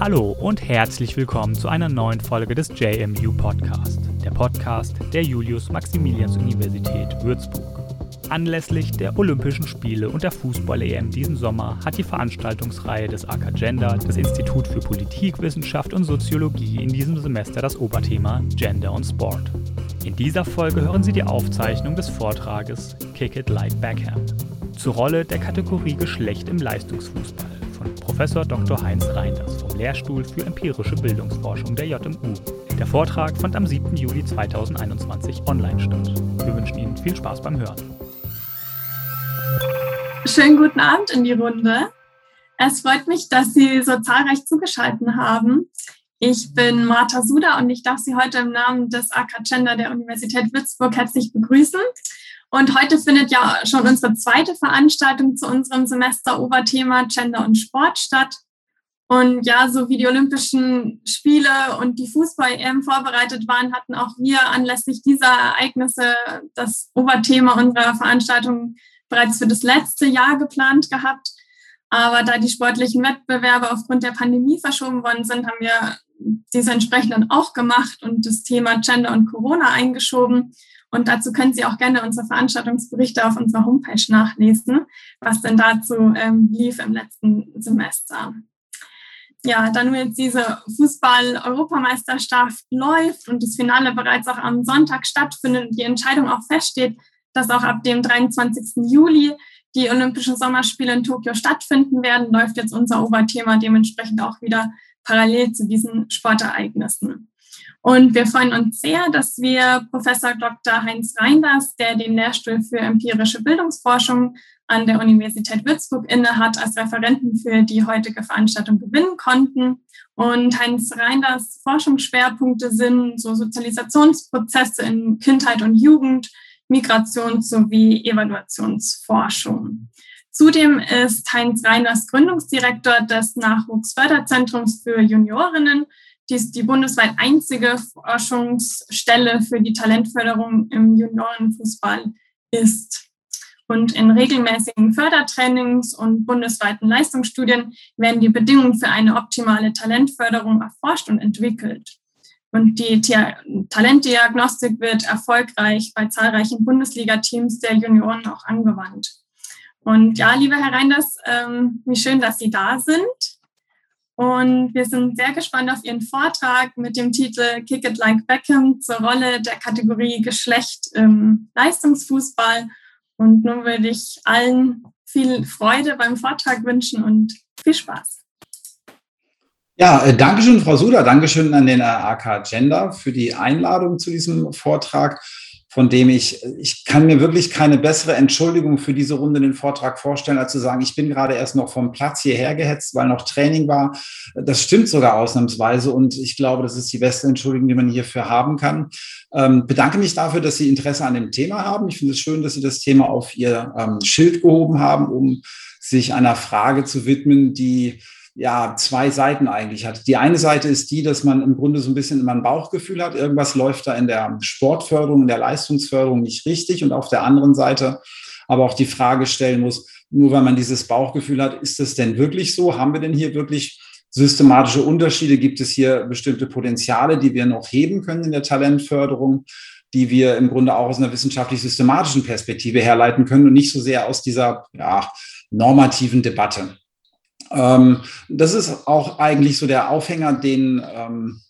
Hallo und herzlich willkommen zu einer neuen Folge des JMU Podcast, der Podcast der Julius-Maximilians-Universität Würzburg. Anlässlich der Olympischen Spiele und der Fußball-EM diesen Sommer hat die Veranstaltungsreihe des AK Gender, das Institut für Politikwissenschaft und Soziologie, in diesem Semester das Oberthema Gender und Sport. In dieser Folge hören Sie die Aufzeichnung des Vortrages Kick It Like Backhand zur Rolle der Kategorie Geschlecht im Leistungsfußball von Professor Dr. Heinz Reinders vom Lehrstuhl für empirische Bildungsforschung der JMU. Der Vortrag fand am 7. Juli 2021 online statt. Wir wünschen Ihnen viel Spaß beim Hören. Schönen guten Abend in die Runde. Es freut mich, dass Sie so zahlreich zugeschaltet haben. Ich bin Martha Suda und ich darf Sie heute im Namen des AK Gender der Universität Würzburg herzlich begrüßen. Und heute findet ja schon unsere zweite Veranstaltung zu unserem Semester-Oberthema Gender und Sport statt. Und ja, so wie die Olympischen Spiele und die Fußball-EM vorbereitet waren, hatten auch wir anlässlich dieser Ereignisse das Oberthema unserer Veranstaltung bereits für das letzte Jahr geplant gehabt. Aber da die sportlichen Wettbewerbe aufgrund der Pandemie verschoben worden sind, haben wir diese entsprechend dann auch gemacht und das Thema Gender und Corona eingeschoben. Und dazu können Sie auch gerne unsere Veranstaltungsberichte auf unserer Homepage nachlesen, was denn dazu ähm, lief im letzten Semester. Ja, da nun jetzt diese Fußball-Europameisterschaft läuft und das Finale bereits auch am Sonntag stattfindet und die Entscheidung auch feststeht, dass auch ab dem 23. Juli die Olympischen Sommerspiele in Tokio stattfinden werden, läuft jetzt unser Oberthema dementsprechend auch wieder parallel zu diesen Sportereignissen. Und wir freuen uns sehr, dass wir Professor Dr. Heinz Reinders, der den Lehrstuhl für empirische Bildungsforschung an der Universität Würzburg innehat, als Referenten für die heutige Veranstaltung gewinnen konnten. Und Heinz Reinders Forschungsschwerpunkte sind so Sozialisationsprozesse in Kindheit und Jugend, Migrations- sowie Evaluationsforschung. Zudem ist Heinz Reiners Gründungsdirektor des Nachwuchsförderzentrums für Juniorinnen die ist die bundesweit einzige Forschungsstelle für die Talentförderung im Juniorenfußball ist. Und in regelmäßigen Fördertrainings und bundesweiten Leistungsstudien werden die Bedingungen für eine optimale Talentförderung erforscht und entwickelt. Und die Talentdiagnostik wird erfolgreich bei zahlreichen Bundesliga-Teams der Junioren auch angewandt. Und ja, lieber Herr Reinders, ähm, wie schön, dass Sie da sind. Und wir sind sehr gespannt auf Ihren Vortrag mit dem Titel Kick It Like Beckham zur Rolle der Kategorie Geschlecht im Leistungsfußball. Und nun würde ich allen viel Freude beim Vortrag wünschen und viel Spaß. Ja, äh, Dankeschön, Frau Suda. Dankeschön an den AK Gender für die Einladung zu diesem Vortrag von dem ich, ich kann mir wirklich keine bessere Entschuldigung für diese Runde den Vortrag vorstellen, als zu sagen, ich bin gerade erst noch vom Platz hierher gehetzt, weil noch Training war. Das stimmt sogar ausnahmsweise und ich glaube, das ist die beste Entschuldigung, die man hierfür haben kann. Ähm, bedanke mich dafür, dass Sie Interesse an dem Thema haben. Ich finde es schön, dass Sie das Thema auf Ihr ähm, Schild gehoben haben, um sich einer Frage zu widmen, die ja, zwei Seiten eigentlich hat. Die eine Seite ist die, dass man im Grunde so ein bisschen immer ein Bauchgefühl hat, irgendwas läuft da in der Sportförderung, in der Leistungsförderung nicht richtig und auf der anderen Seite aber auch die Frage stellen muss, nur weil man dieses Bauchgefühl hat, ist es denn wirklich so? Haben wir denn hier wirklich systematische Unterschiede? Gibt es hier bestimmte Potenziale, die wir noch heben können in der Talentförderung, die wir im Grunde auch aus einer wissenschaftlich-systematischen Perspektive herleiten können und nicht so sehr aus dieser ja, normativen Debatte? Ähm, das ist auch eigentlich so der Aufhänger, den ähm,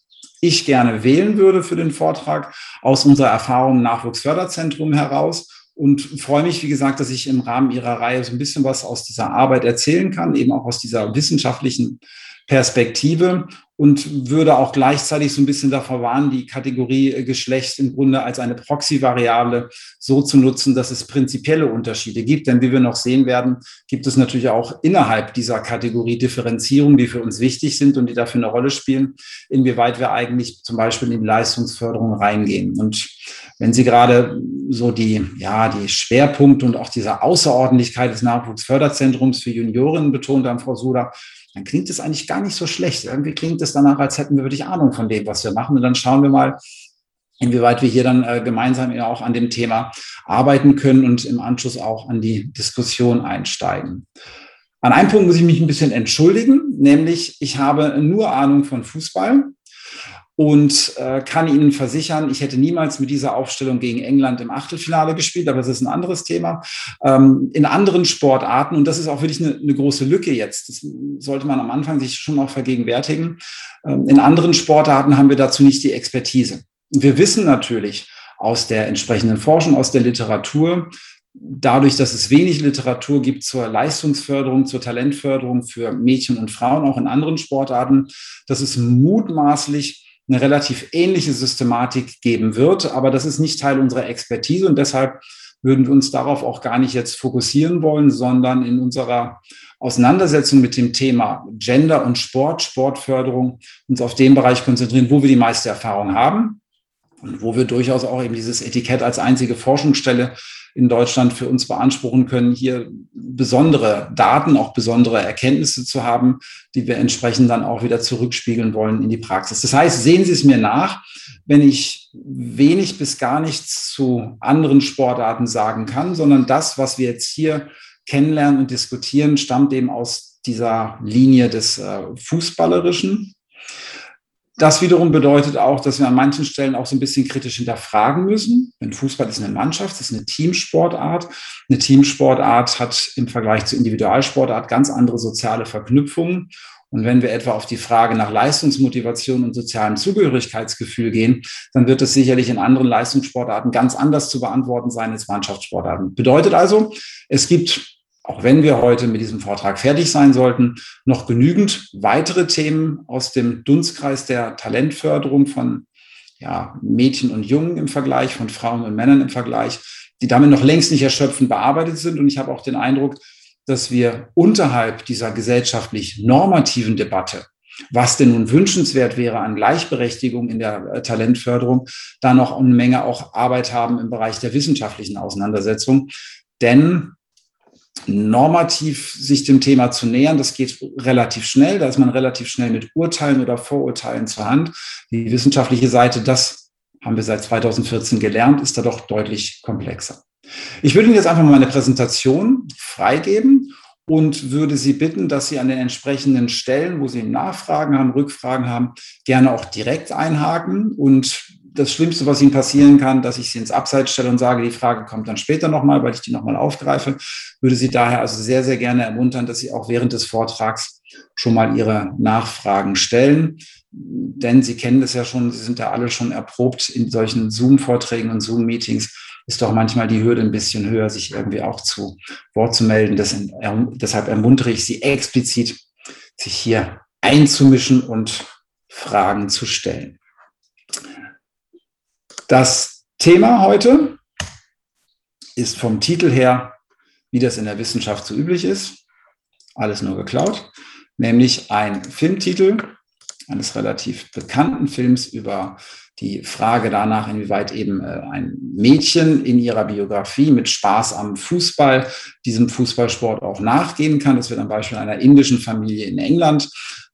ich gerne wählen würde für den Vortrag aus unserer Erfahrung im Nachwuchsförderzentrum heraus. Und freue mich, wie gesagt, dass ich im Rahmen Ihrer Reihe so ein bisschen was aus dieser Arbeit erzählen kann, eben auch aus dieser wissenschaftlichen Perspektive und würde auch gleichzeitig so ein bisschen davor warnen, die Kategorie äh, Geschlecht im Grunde als eine Proxy-Variable so zu nutzen, dass es prinzipielle Unterschiede gibt. Denn wie wir noch sehen werden, gibt es natürlich auch innerhalb dieser Kategorie Differenzierungen, die für uns wichtig sind und die dafür eine Rolle spielen, inwieweit wir eigentlich zum Beispiel in die Leistungsförderung reingehen. Und wenn Sie gerade so die, ja, die Schwerpunkte und auch diese Außerordentlichkeit des Nachwuchsförderzentrums für Juniorinnen betont haben, Frau Suda, dann klingt es eigentlich gar nicht so schlecht. Irgendwie klingt es danach, als hätten wir wirklich Ahnung von dem, was wir machen. Und dann schauen wir mal, inwieweit wir hier dann äh, gemeinsam ja auch an dem Thema arbeiten können und im Anschluss auch an die Diskussion einsteigen. An einem Punkt muss ich mich ein bisschen entschuldigen, nämlich ich habe nur Ahnung von Fußball und äh, kann Ihnen versichern, ich hätte niemals mit dieser Aufstellung gegen England im Achtelfinale gespielt, aber das ist ein anderes Thema. Ähm, in anderen Sportarten, und das ist auch wirklich eine, eine, große Lücke jetzt, das sollte man am Anfang sich schon auch vergegenwärtigen, ähm, in anderen Sportarten haben wir dazu nicht die Expertise. Wir wissen natürlich aus der entsprechenden Forschung, aus der Literatur, dadurch, dass es wenig Literatur gibt zur Leistungsförderung, zur Talentförderung für Mädchen und Frauen, auch in anderen Sportarten, dass es mutmaßlich eine relativ ähnliche Systematik geben wird. Aber das ist nicht Teil unserer Expertise und deshalb würden wir uns darauf auch gar nicht jetzt fokussieren wollen, sondern in unserer Auseinandersetzung mit dem Thema Gender und Sport, Sportförderung, uns auf den Bereich konzentrieren, wo wir die meiste Erfahrung haben und wo wir durchaus auch eben dieses Etikett als einzige Forschungsstelle in Deutschland für uns beanspruchen können, hier besondere Daten, auch besondere Erkenntnisse zu haben, die wir entsprechend dann auch wieder zurückspiegeln wollen in die Praxis. Das heißt, sehen Sie es mir nach, wenn ich wenig bis gar nichts zu anderen Sportarten sagen kann, sondern das, was wir jetzt hier kennenlernen und diskutieren, stammt eben aus dieser Linie des äh, Fußballerischen. Das wiederum bedeutet auch, dass wir an manchen Stellen auch so ein bisschen kritisch hinterfragen müssen. Denn Fußball ist eine Mannschaft, ist eine Teamsportart. Eine Teamsportart hat im Vergleich zur Individualsportart ganz andere soziale Verknüpfungen. Und wenn wir etwa auf die Frage nach Leistungsmotivation und sozialem Zugehörigkeitsgefühl gehen, dann wird es sicherlich in anderen Leistungssportarten ganz anders zu beantworten sein als Mannschaftssportarten. Bedeutet also, es gibt auch wenn wir heute mit diesem Vortrag fertig sein sollten, noch genügend weitere Themen aus dem Dunstkreis der Talentförderung von ja, Mädchen und Jungen im Vergleich, von Frauen und Männern im Vergleich, die damit noch längst nicht erschöpfend bearbeitet sind. Und ich habe auch den Eindruck, dass wir unterhalb dieser gesellschaftlich normativen Debatte, was denn nun wünschenswert wäre an Gleichberechtigung in der äh, Talentförderung, da noch eine Menge auch Arbeit haben im Bereich der wissenschaftlichen Auseinandersetzung. Denn normativ sich dem Thema zu nähern. Das geht relativ schnell. Da ist man relativ schnell mit Urteilen oder Vorurteilen zur Hand. Die wissenschaftliche Seite, das haben wir seit 2014 gelernt, ist da doch deutlich komplexer. Ich würde Ihnen jetzt einfach mal meine Präsentation freigeben und würde Sie bitten, dass Sie an den entsprechenden Stellen, wo Sie Nachfragen haben, Rückfragen haben, gerne auch direkt einhaken und das Schlimmste, was Ihnen passieren kann, dass ich Sie ins Abseits stelle und sage, die Frage kommt dann später nochmal, weil ich die nochmal aufgreife. Würde Sie daher also sehr, sehr gerne ermuntern, dass Sie auch während des Vortrags schon mal Ihre Nachfragen stellen. Denn Sie kennen das ja schon, Sie sind ja alle schon erprobt in solchen Zoom-Vorträgen und Zoom-Meetings. Ist doch manchmal die Hürde ein bisschen höher, sich irgendwie auch zu Wort zu melden. deshalb ermuntere ich Sie explizit, sich hier einzumischen und Fragen zu stellen. Das Thema heute ist vom Titel her, wie das in der Wissenschaft so üblich ist, alles nur geklaut, nämlich ein Filmtitel eines relativ bekannten Films über die Frage danach, inwieweit eben äh, ein Mädchen in ihrer Biografie mit Spaß am Fußball diesem Fußballsport auch nachgehen kann. Das wird am Beispiel einer indischen Familie in England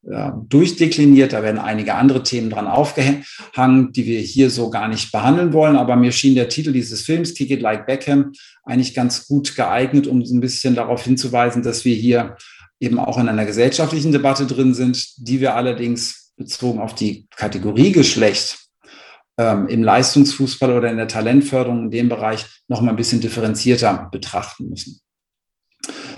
äh, durchdekliniert. Da werden einige andere Themen dran aufgehangen, die wir hier so gar nicht behandeln wollen. Aber mir schien der Titel dieses Films, Kick It Like Beckham, eigentlich ganz gut geeignet, um so ein bisschen darauf hinzuweisen, dass wir hier eben auch in einer gesellschaftlichen Debatte drin sind, die wir allerdings bezogen auf die Kategorie Geschlecht ähm, im Leistungsfußball oder in der Talentförderung in dem Bereich noch mal ein bisschen differenzierter betrachten müssen.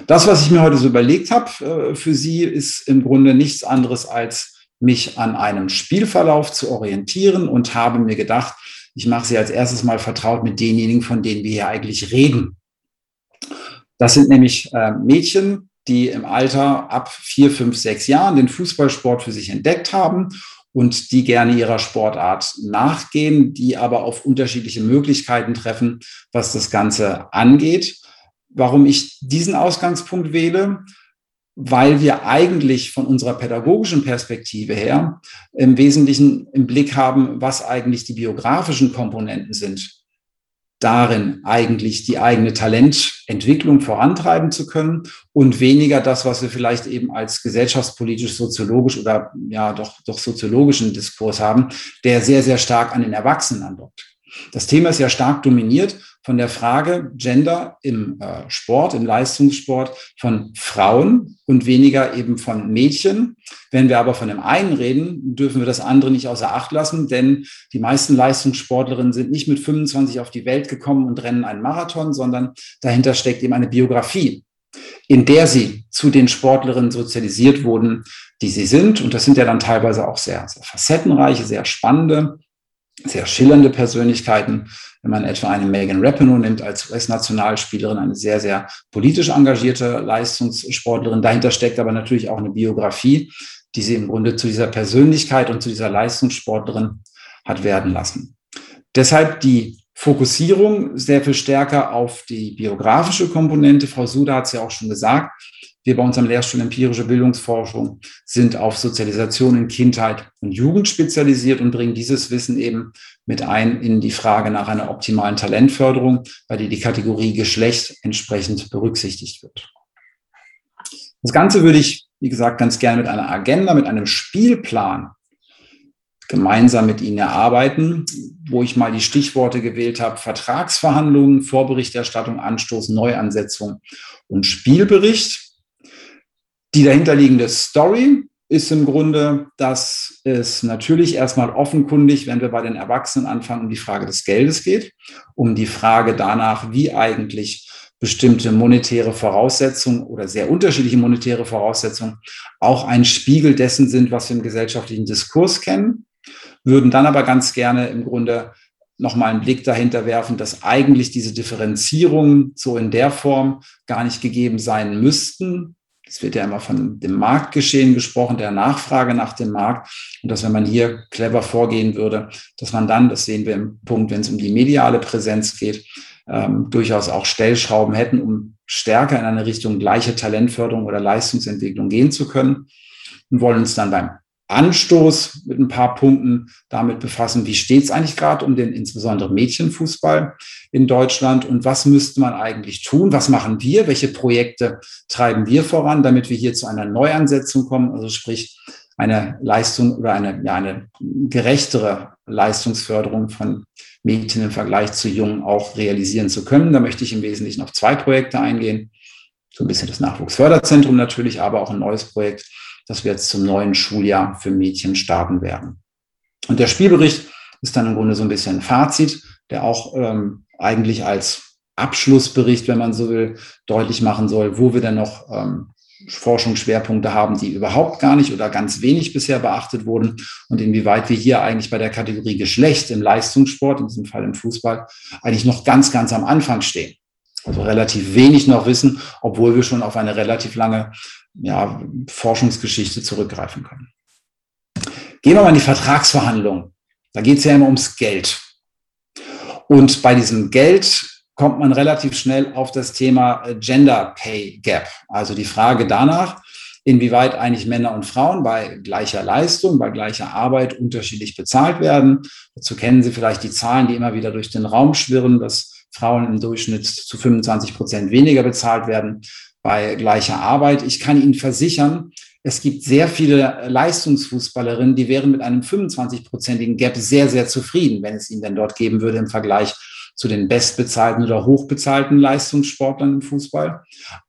Das, was ich mir heute so überlegt habe äh, für Sie, ist im Grunde nichts anderes als mich an einem Spielverlauf zu orientieren und habe mir gedacht, ich mache Sie als erstes mal vertraut mit denjenigen, von denen wir hier eigentlich reden. Das sind nämlich äh, Mädchen, die im Alter ab vier, fünf, sechs Jahren den Fußballsport für sich entdeckt haben und die gerne ihrer Sportart nachgehen, die aber auf unterschiedliche Möglichkeiten treffen, was das Ganze angeht. Warum ich diesen Ausgangspunkt wähle? Weil wir eigentlich von unserer pädagogischen Perspektive her im Wesentlichen im Blick haben, was eigentlich die biografischen Komponenten sind darin, eigentlich die eigene Talententwicklung vorantreiben zu können und weniger das, was wir vielleicht eben als gesellschaftspolitisch, soziologisch oder ja doch, doch soziologischen Diskurs haben, der sehr, sehr stark an den Erwachsenen andockt. Das Thema ist ja stark dominiert von der Frage Gender im äh, Sport, im Leistungssport von Frauen und weniger eben von Mädchen. Wenn wir aber von dem einen reden, dürfen wir das andere nicht außer Acht lassen, denn die meisten Leistungssportlerinnen sind nicht mit 25 auf die Welt gekommen und rennen einen Marathon, sondern dahinter steckt eben eine Biografie, in der sie zu den Sportlerinnen sozialisiert wurden, die sie sind. Und das sind ja dann teilweise auch sehr, sehr facettenreiche, sehr spannende sehr schillernde Persönlichkeiten. Wenn man etwa eine Megan Rapinoe nimmt als US-Nationalspielerin, eine sehr, sehr politisch engagierte Leistungssportlerin. Dahinter steckt aber natürlich auch eine Biografie, die sie im Grunde zu dieser Persönlichkeit und zu dieser Leistungssportlerin hat werden lassen. Deshalb die Fokussierung sehr viel stärker auf die biografische Komponente. Frau Suda hat es ja auch schon gesagt. Wir bei unserem Lehrstuhl Empirische Bildungsforschung sind auf Sozialisation in Kindheit und Jugend spezialisiert und bringen dieses Wissen eben mit ein in die Frage nach einer optimalen Talentförderung, bei der die Kategorie Geschlecht entsprechend berücksichtigt wird. Das Ganze würde ich, wie gesagt, ganz gerne mit einer Agenda, mit einem Spielplan gemeinsam mit Ihnen erarbeiten, wo ich mal die Stichworte gewählt habe, Vertragsverhandlungen, Vorberichterstattung, Anstoß, Neuansetzung und Spielbericht. Die dahinterliegende Story ist im Grunde, dass es natürlich erstmal offenkundig, wenn wir bei den Erwachsenen anfangen, um die Frage des Geldes geht, um die Frage danach, wie eigentlich bestimmte monetäre Voraussetzungen oder sehr unterschiedliche monetäre Voraussetzungen auch ein Spiegel dessen sind, was wir im gesellschaftlichen Diskurs kennen, würden dann aber ganz gerne im Grunde nochmal einen Blick dahinter werfen, dass eigentlich diese Differenzierungen so in der Form gar nicht gegeben sein müssten, es wird ja immer von dem Marktgeschehen gesprochen, der Nachfrage nach dem Markt. Und dass wenn man hier clever vorgehen würde, dass man dann, das sehen wir im Punkt, wenn es um die mediale Präsenz geht, ähm, durchaus auch Stellschrauben hätten, um stärker in eine Richtung gleiche Talentförderung oder Leistungsentwicklung gehen zu können. Und wollen uns dann beim Anstoß mit ein paar Punkten damit befassen, wie steht es eigentlich gerade um den insbesondere Mädchenfußball in Deutschland und was müsste man eigentlich tun, was machen wir, welche Projekte treiben wir voran, damit wir hier zu einer Neuansetzung kommen, also sprich eine Leistung oder eine, ja, eine gerechtere Leistungsförderung von Mädchen im Vergleich zu Jungen auch realisieren zu können. Da möchte ich im Wesentlichen auf zwei Projekte eingehen. So ein bisschen das Nachwuchsförderzentrum natürlich, aber auch ein neues Projekt das wir jetzt zum neuen Schuljahr für Mädchen starten werden. Und der Spielbericht ist dann im Grunde so ein bisschen ein Fazit, der auch ähm, eigentlich als Abschlussbericht, wenn man so will, deutlich machen soll, wo wir denn noch ähm, Forschungsschwerpunkte haben, die überhaupt gar nicht oder ganz wenig bisher beachtet wurden und inwieweit wir hier eigentlich bei der Kategorie Geschlecht im Leistungssport, in diesem Fall im Fußball, eigentlich noch ganz, ganz am Anfang stehen. Also relativ wenig noch wissen, obwohl wir schon auf eine relativ lange ja, Forschungsgeschichte zurückgreifen können. Gehen wir mal in die Vertragsverhandlungen. Da geht es ja immer ums Geld. Und bei diesem Geld kommt man relativ schnell auf das Thema äh, Gender Pay Gap. Also die Frage danach, inwieweit eigentlich Männer und Frauen bei gleicher Leistung, bei gleicher Arbeit unterschiedlich bezahlt werden. Dazu kennen Sie vielleicht die Zahlen, die immer wieder durch den Raum schwirren, dass Frauen im Durchschnitt zu 25 Prozent weniger bezahlt werden bei gleicher Arbeit. Ich kann Ihnen versichern, es gibt sehr viele Leistungsfußballerinnen, die wären mit einem 25-prozentigen Gap sehr, sehr zufrieden, wenn es ihn denn dort geben würde im Vergleich zu den bestbezahlten oder hochbezahlten Leistungssportlern im Fußball.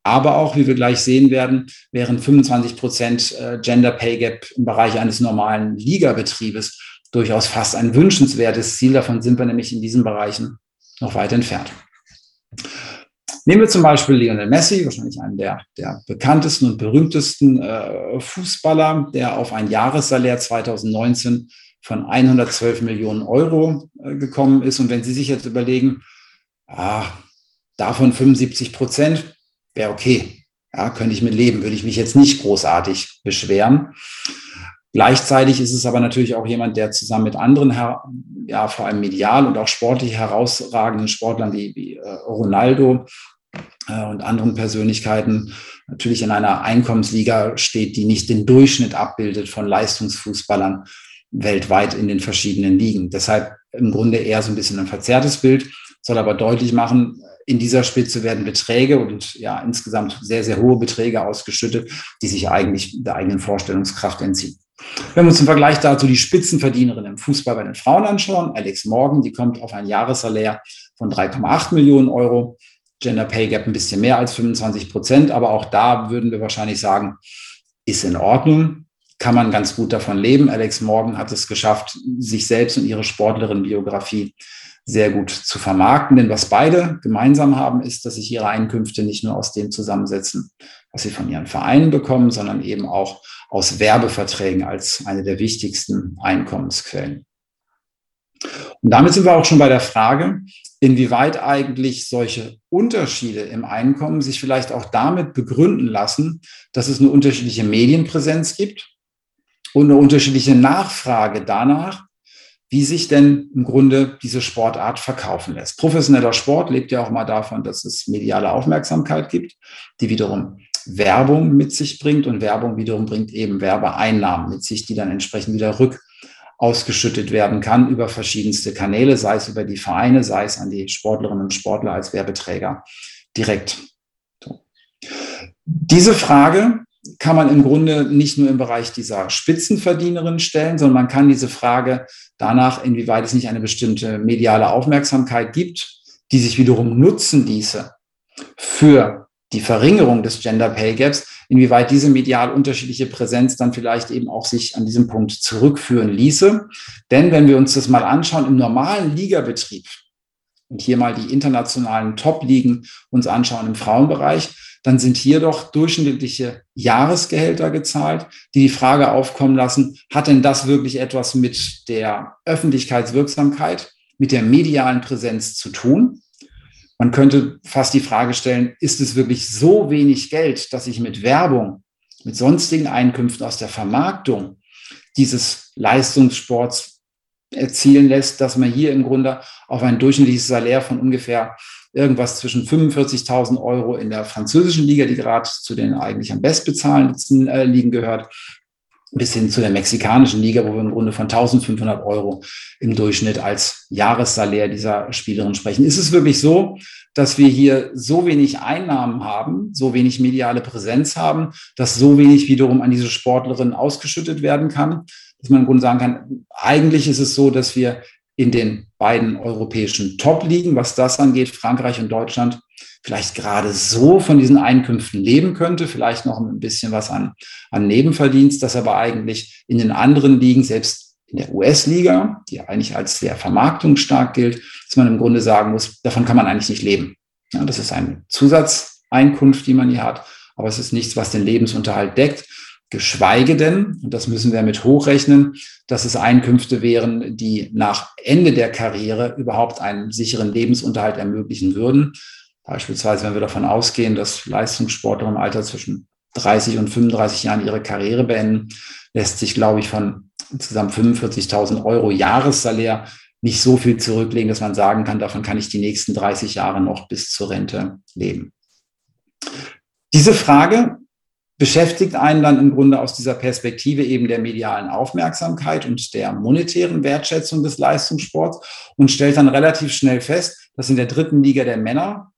Aber auch, wie wir gleich sehen werden, wären 25 Prozent äh, Gender Pay Gap im Bereich eines normalen Ligabetriebes durchaus fast ein wünschenswertes Ziel. Davon sind wir nämlich in diesen Bereichen noch weit entfernt. Nehmen wir zum Beispiel Lionel Messi, wahrscheinlich einen der, der bekanntesten und berühmtesten äh, Fußballer, der auf ein Jahressalär 2019 von 112 Millionen Euro äh, gekommen ist. Und wenn Sie sich jetzt überlegen, ah, davon 75 Prozent wäre okay, ja, könnte ich mit leben, würde ich mich jetzt nicht großartig beschweren. Gleichzeitig ist es aber natürlich auch jemand, der zusammen mit anderen, ja, vor allem medial und auch sportlich herausragenden Sportlern wie, wie äh, Ronaldo und anderen Persönlichkeiten natürlich in einer Einkommensliga steht, die nicht den Durchschnitt abbildet von Leistungsfußballern weltweit in den verschiedenen Ligen. Deshalb im Grunde eher so ein bisschen ein verzerrtes Bild soll aber deutlich machen, in dieser Spitze werden Beträge und ja insgesamt sehr, sehr hohe Beträge ausgeschüttet, die sich eigentlich der eigenen Vorstellungskraft entziehen. Wenn wir uns im Vergleich dazu die Spitzenverdienerin im Fußball bei den Frauen anschauen, Alex Morgan, die kommt auf ein Jahressalär von 3,8 Millionen Euro. Gender Pay Gap ein bisschen mehr als 25 Prozent, aber auch da würden wir wahrscheinlich sagen, ist in Ordnung, kann man ganz gut davon leben. Alex Morgan hat es geschafft, sich selbst und ihre Sportlerin-Biografie sehr gut zu vermarkten. Denn was beide gemeinsam haben, ist, dass sich ihre Einkünfte nicht nur aus dem zusammensetzen, was sie von ihren Vereinen bekommen, sondern eben auch aus Werbeverträgen als eine der wichtigsten Einkommensquellen. Und damit sind wir auch schon bei der Frage, inwieweit eigentlich solche Unterschiede im Einkommen sich vielleicht auch damit begründen lassen, dass es eine unterschiedliche Medienpräsenz gibt und eine unterschiedliche Nachfrage danach, wie sich denn im Grunde diese Sportart verkaufen lässt. Professioneller Sport lebt ja auch mal davon, dass es mediale Aufmerksamkeit gibt, die wiederum Werbung mit sich bringt und Werbung wiederum bringt eben Werbeeinnahmen mit sich, die dann entsprechend wieder rück ausgeschüttet werden kann über verschiedenste Kanäle, sei es über die Vereine, sei es an die Sportlerinnen und Sportler als Werbeträger direkt. Diese Frage kann man im Grunde nicht nur im Bereich dieser Spitzenverdienerin stellen, sondern man kann diese Frage danach, inwieweit es nicht eine bestimmte mediale Aufmerksamkeit gibt, die sich wiederum nutzen ließe für die Verringerung des Gender Pay Gaps, inwieweit diese medial unterschiedliche Präsenz dann vielleicht eben auch sich an diesem Punkt zurückführen ließe. Denn wenn wir uns das mal anschauen, im normalen Ligabetrieb und hier mal die internationalen Top-Ligen uns anschauen im Frauenbereich, dann sind hier doch durchschnittliche Jahresgehälter gezahlt, die die Frage aufkommen lassen, hat denn das wirklich etwas mit der Öffentlichkeitswirksamkeit, mit der medialen Präsenz zu tun? Man könnte fast die Frage stellen, ist es wirklich so wenig Geld, dass ich mit Werbung, mit sonstigen Einkünften aus der Vermarktung dieses Leistungssports erzielen lässt, dass man hier im Grunde auf ein durchschnittliches Salär von ungefähr irgendwas zwischen 45.000 Euro in der französischen Liga, die gerade zu den eigentlich am bestbezahlendsten äh, Ligen gehört, bis hin zu der mexikanischen Liga, wo wir im Grunde von 1500 Euro im Durchschnitt als Jahressalär dieser Spielerin sprechen. Ist es wirklich so, dass wir hier so wenig Einnahmen haben, so wenig mediale Präsenz haben, dass so wenig wiederum an diese Sportlerin ausgeschüttet werden kann, dass man im Grunde sagen kann, eigentlich ist es so, dass wir in den beiden europäischen Top-Ligen, was das angeht, Frankreich und Deutschland, vielleicht gerade so von diesen Einkünften leben könnte, vielleicht noch ein bisschen was an, an Nebenverdienst, das aber eigentlich in den anderen Ligen, selbst in der US-Liga, die eigentlich als sehr vermarktungsstark gilt, dass man im Grunde sagen muss, davon kann man eigentlich nicht leben. Ja, das ist eine Zusatzeinkunft, die man hier hat, aber es ist nichts, was den Lebensunterhalt deckt. Geschweige denn, und das müssen wir mit hochrechnen, dass es Einkünfte wären, die nach Ende der Karriere überhaupt einen sicheren Lebensunterhalt ermöglichen würden. Beispielsweise, wenn wir davon ausgehen, dass Leistungssportler im Alter zwischen 30 und 35 Jahren ihre Karriere beenden, lässt sich, glaube ich, von insgesamt 45.000 Euro Jahressalär nicht so viel zurücklegen, dass man sagen kann, davon kann ich die nächsten 30 Jahre noch bis zur Rente leben. Diese Frage beschäftigt einen dann im Grunde aus dieser Perspektive eben der medialen Aufmerksamkeit und der monetären Wertschätzung des Leistungssports und stellt dann relativ schnell fest, dass in der dritten Liga der Männer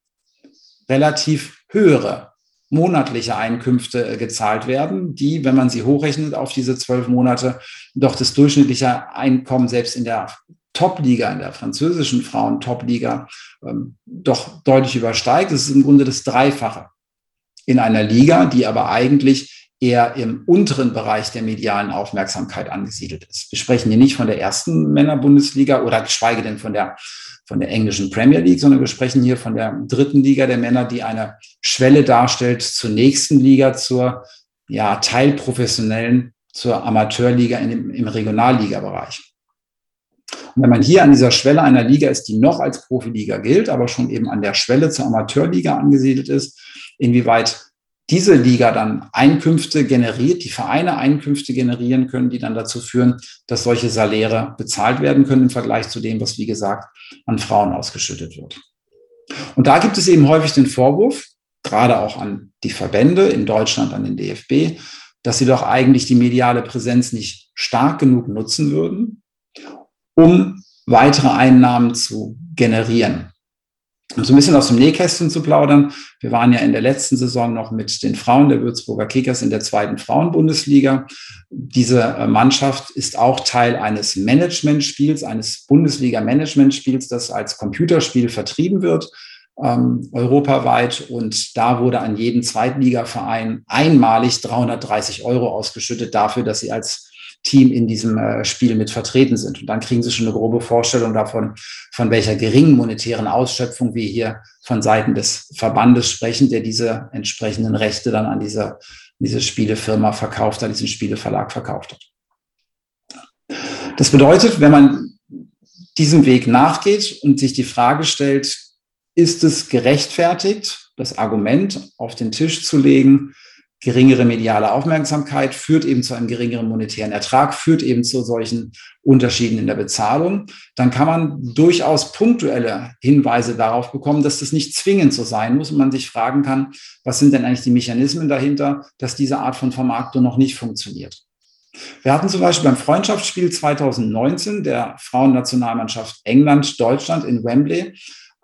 relativ höhere monatliche Einkünfte äh, gezahlt werden, die, wenn man sie hochrechnet auf diese zwölf Monate, doch das durchschnittliche Einkommen selbst in der Top-Liga, in der französischen Frauen-Top-Liga, ähm, doch deutlich übersteigt. Das ist im Grunde das Dreifache in einer Liga, die aber eigentlich eher im unteren Bereich der medialen Aufmerksamkeit angesiedelt ist. Wir sprechen hier nicht von der ersten Männerbundesliga oder geschweige denn von der, von der englischen Premier League, sondern wir sprechen hier von der dritten Liga der Männer, die eine Schwelle darstellt zur nächsten Liga, zur ja, teilprofessionellen, zur Amateurliga dem, im Regionalliga-Bereich. Und wenn man hier an dieser Schwelle einer Liga ist, die noch als Profiliga gilt, aber schon eben an der Schwelle zur Amateurliga angesiedelt ist, inwieweit diese Liga dann Einkünfte generiert, die Vereine Einkünfte generieren können, die dann dazu führen, dass solche Saläre bezahlt werden können im Vergleich zu dem, was, wie gesagt, an Frauen ausgeschüttet wird. Und da gibt es eben häufig den Vorwurf, gerade auch an die Verbände in Deutschland, an den DFB, dass sie doch eigentlich die mediale Präsenz nicht stark genug nutzen würden, um weitere Einnahmen zu generieren. Um so ein bisschen aus dem Nähkästchen zu plaudern. Wir waren ja in der letzten Saison noch mit den Frauen der Würzburger Kickers in der zweiten Frauenbundesliga. Diese äh, Mannschaft ist auch Teil eines Managementspiels, eines Bundesliga-Managementspiels, das als Computerspiel vertrieben wird ähm, europaweit. Und da wurde an jeden Zweitligaverein einmalig 330 Euro ausgeschüttet dafür, dass sie als Team in diesem äh, Spiel mit vertreten sind. Und dann kriegen Sie schon eine grobe Vorstellung davon, von welcher geringen monetären Ausschöpfung wir hier von Seiten des Verbandes sprechen, der diese entsprechenden Rechte dann an diese, diese Spielefirma verkauft hat, diesen Spieleverlag verkauft hat. Das bedeutet, wenn man diesem Weg nachgeht und sich die Frage stellt, ist es gerechtfertigt, das Argument auf den Tisch zu legen, geringere mediale Aufmerksamkeit führt eben zu einem geringeren monetären Ertrag, führt eben zu solchen Unterschieden in der Bezahlung, dann kann man durchaus punktuelle Hinweise darauf bekommen, dass das nicht zwingend so sein muss und man sich fragen kann, was sind denn eigentlich die Mechanismen dahinter, dass diese Art von Vermarktung noch nicht funktioniert. Wir hatten zum Beispiel beim Freundschaftsspiel 2019 der Frauennationalmannschaft England-Deutschland in Wembley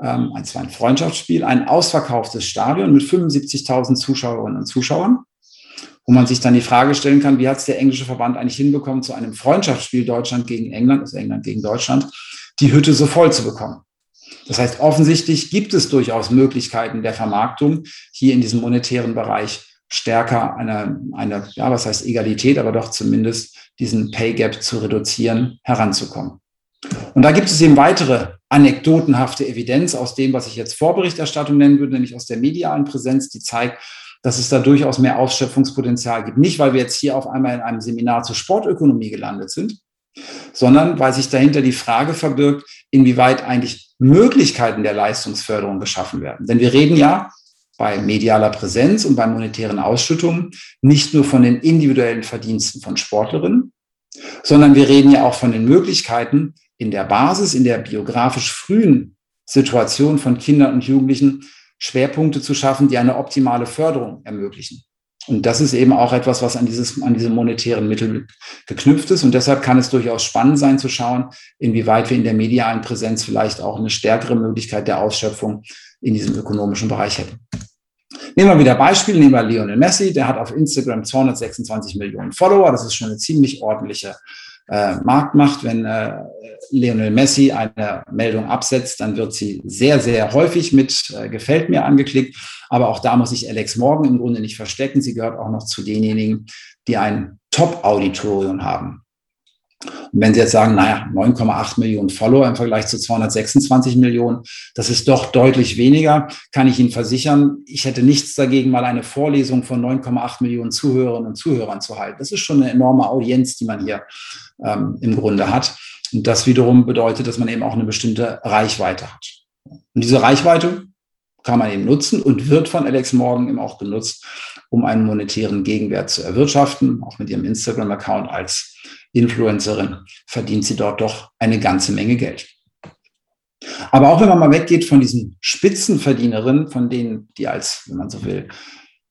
ähm, es war ein Freundschaftsspiel, ein ausverkauftes Stadion mit 75.000 Zuschauerinnen und Zuschauern, wo man sich dann die Frage stellen kann, wie hat es der englische Verband eigentlich hinbekommen, zu einem Freundschaftsspiel Deutschland gegen England, also England gegen Deutschland, die Hütte so voll zu bekommen. Das heißt, offensichtlich gibt es durchaus Möglichkeiten der Vermarktung, hier in diesem monetären Bereich stärker eine, eine, ja, was heißt Egalität, aber doch zumindest diesen Pay Gap zu reduzieren, heranzukommen. Und da gibt es eben weitere anekdotenhafte Evidenz aus dem, was ich jetzt Vorberichterstattung nennen würde, nämlich aus der medialen Präsenz, die zeigt, dass es da durchaus mehr Ausschöpfungspotenzial gibt. Nicht, weil wir jetzt hier auf einmal in einem Seminar zur Sportökonomie gelandet sind, sondern weil sich dahinter die Frage verbirgt, inwieweit eigentlich Möglichkeiten der Leistungsförderung geschaffen werden. Denn wir reden ja bei medialer Präsenz und bei monetären Ausschüttungen nicht nur von den individuellen Verdiensten von Sportlerinnen, sondern wir reden ja auch von den Möglichkeiten, in der Basis, in der biografisch frühen Situation von Kindern und Jugendlichen Schwerpunkte zu schaffen, die eine optimale Förderung ermöglichen. Und das ist eben auch etwas, was an, dieses, an diese monetären Mittel geknüpft ist. Und deshalb kann es durchaus spannend sein zu schauen, inwieweit wir in der medialen Präsenz vielleicht auch eine stärkere Möglichkeit der Ausschöpfung in diesem ökonomischen Bereich hätten. Nehmen wir wieder Beispiel, nehmen wir Lionel Messi, der hat auf Instagram 226 Millionen Follower. Das ist schon eine ziemlich ordentliche äh, Marktmacht. Wenn äh, Lionel Messi eine Meldung absetzt, dann wird sie sehr, sehr häufig mit äh, Gefällt mir angeklickt. Aber auch da muss sich Alex Morgan im Grunde nicht verstecken. Sie gehört auch noch zu denjenigen, die ein Top-Auditorium haben. Und wenn Sie jetzt sagen, naja, 9,8 Millionen Follower im Vergleich zu 226 Millionen, das ist doch deutlich weniger, kann ich Ihnen versichern, ich hätte nichts dagegen, mal eine Vorlesung von 9,8 Millionen Zuhörerinnen und Zuhörern zu halten. Das ist schon eine enorme Audienz, die man hier ähm, im Grunde hat. Und das wiederum bedeutet, dass man eben auch eine bestimmte Reichweite hat. Und diese Reichweite kann man eben nutzen und wird von Alex Morgan eben auch genutzt, um einen monetären Gegenwert zu erwirtschaften. Auch mit ihrem Instagram-Account als Influencerin verdient sie dort doch eine ganze Menge Geld. Aber auch wenn man mal weggeht von diesen Spitzenverdienerinnen, von denen, die als, wenn man so will,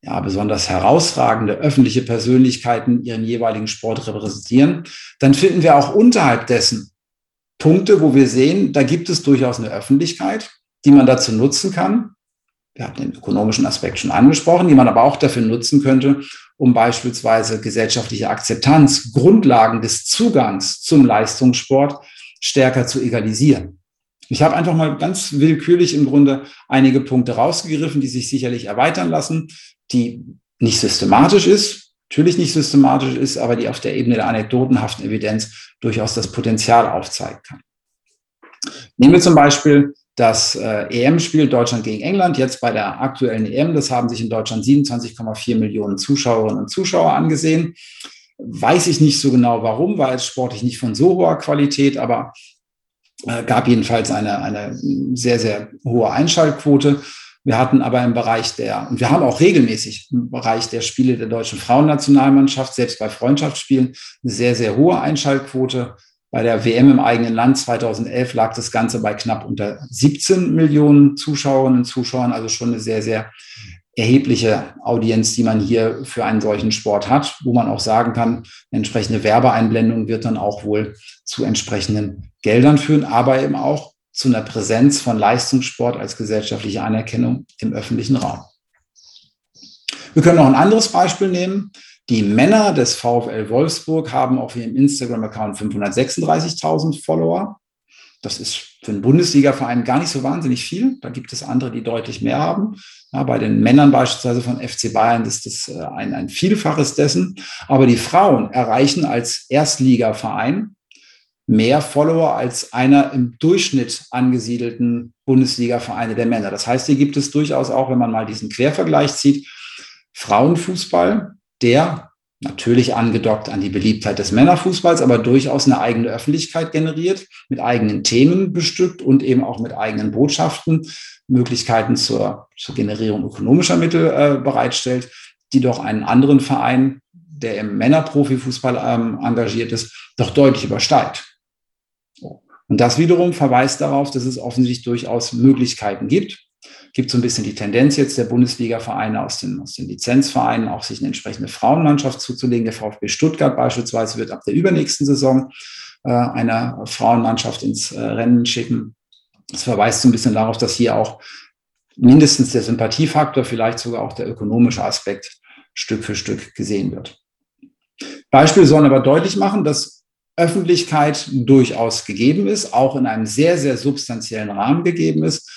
ja, besonders herausragende öffentliche Persönlichkeiten ihren jeweiligen Sport repräsentieren, dann finden wir auch unterhalb dessen Punkte, wo wir sehen, da gibt es durchaus eine Öffentlichkeit, die man dazu nutzen kann. Wir hatten den ökonomischen Aspekt schon angesprochen, die man aber auch dafür nutzen könnte, um beispielsweise gesellschaftliche Akzeptanz, Grundlagen des Zugangs zum Leistungssport stärker zu egalisieren. Ich habe einfach mal ganz willkürlich im Grunde einige Punkte rausgegriffen, die sich sicherlich erweitern lassen die nicht systematisch ist, natürlich nicht systematisch ist, aber die auf der Ebene der anekdotenhaften Evidenz durchaus das Potenzial aufzeigen kann. Nehmen wir zum Beispiel das äh, EM-Spiel Deutschland gegen England, jetzt bei der aktuellen EM, das haben sich in Deutschland 27,4 Millionen Zuschauerinnen und Zuschauer angesehen. Weiß ich nicht so genau warum, war jetzt sportlich nicht von so hoher Qualität, aber äh, gab jedenfalls eine, eine sehr, sehr hohe Einschaltquote. Wir hatten aber im Bereich der, und wir haben auch regelmäßig im Bereich der Spiele der deutschen Frauennationalmannschaft, selbst bei Freundschaftsspielen, eine sehr, sehr hohe Einschaltquote. Bei der WM im eigenen Land 2011 lag das Ganze bei knapp unter 17 Millionen Zuschauerinnen und Zuschauern, also schon eine sehr, sehr erhebliche Audienz, die man hier für einen solchen Sport hat, wo man auch sagen kann, entsprechende Werbeeinblendung wird dann auch wohl zu entsprechenden Geldern führen, aber eben auch zu einer Präsenz von Leistungssport als gesellschaftliche Anerkennung im öffentlichen Raum. Wir können noch ein anderes Beispiel nehmen. Die Männer des VfL Wolfsburg haben auf ihrem Instagram-Account 536.000 Follower. Das ist für einen Bundesliga-Verein gar nicht so wahnsinnig viel. Da gibt es andere, die deutlich mehr haben. Ja, bei den Männern beispielsweise von FC Bayern ist das äh, ein, ein Vielfaches dessen. Aber die Frauen erreichen als Erstligaverein mehr Follower als einer im Durchschnitt angesiedelten Bundesliga-Vereine der Männer. Das heißt, hier gibt es durchaus auch, wenn man mal diesen Quervergleich zieht, Frauenfußball, der natürlich angedockt an die Beliebtheit des Männerfußballs, aber durchaus eine eigene Öffentlichkeit generiert, mit eigenen Themen bestückt und eben auch mit eigenen Botschaften, Möglichkeiten zur, zur Generierung ökonomischer Mittel äh, bereitstellt, die doch einen anderen Verein, der im Männerprofifußball ähm, engagiert ist, doch deutlich übersteigt. Und das wiederum verweist darauf, dass es offensichtlich durchaus Möglichkeiten gibt, gibt so ein bisschen die Tendenz jetzt der Bundesliga-Vereine aus den, aus den Lizenzvereinen auch sich eine entsprechende Frauenmannschaft zuzulegen. Der VfB Stuttgart beispielsweise wird ab der übernächsten Saison äh, eine Frauenmannschaft ins äh, Rennen schicken. Das verweist so ein bisschen darauf, dass hier auch mindestens der Sympathiefaktor, vielleicht sogar auch der ökonomische Aspekt Stück für Stück gesehen wird. Beispiele sollen aber deutlich machen, dass Öffentlichkeit durchaus gegeben ist, auch in einem sehr, sehr substanziellen Rahmen gegeben ist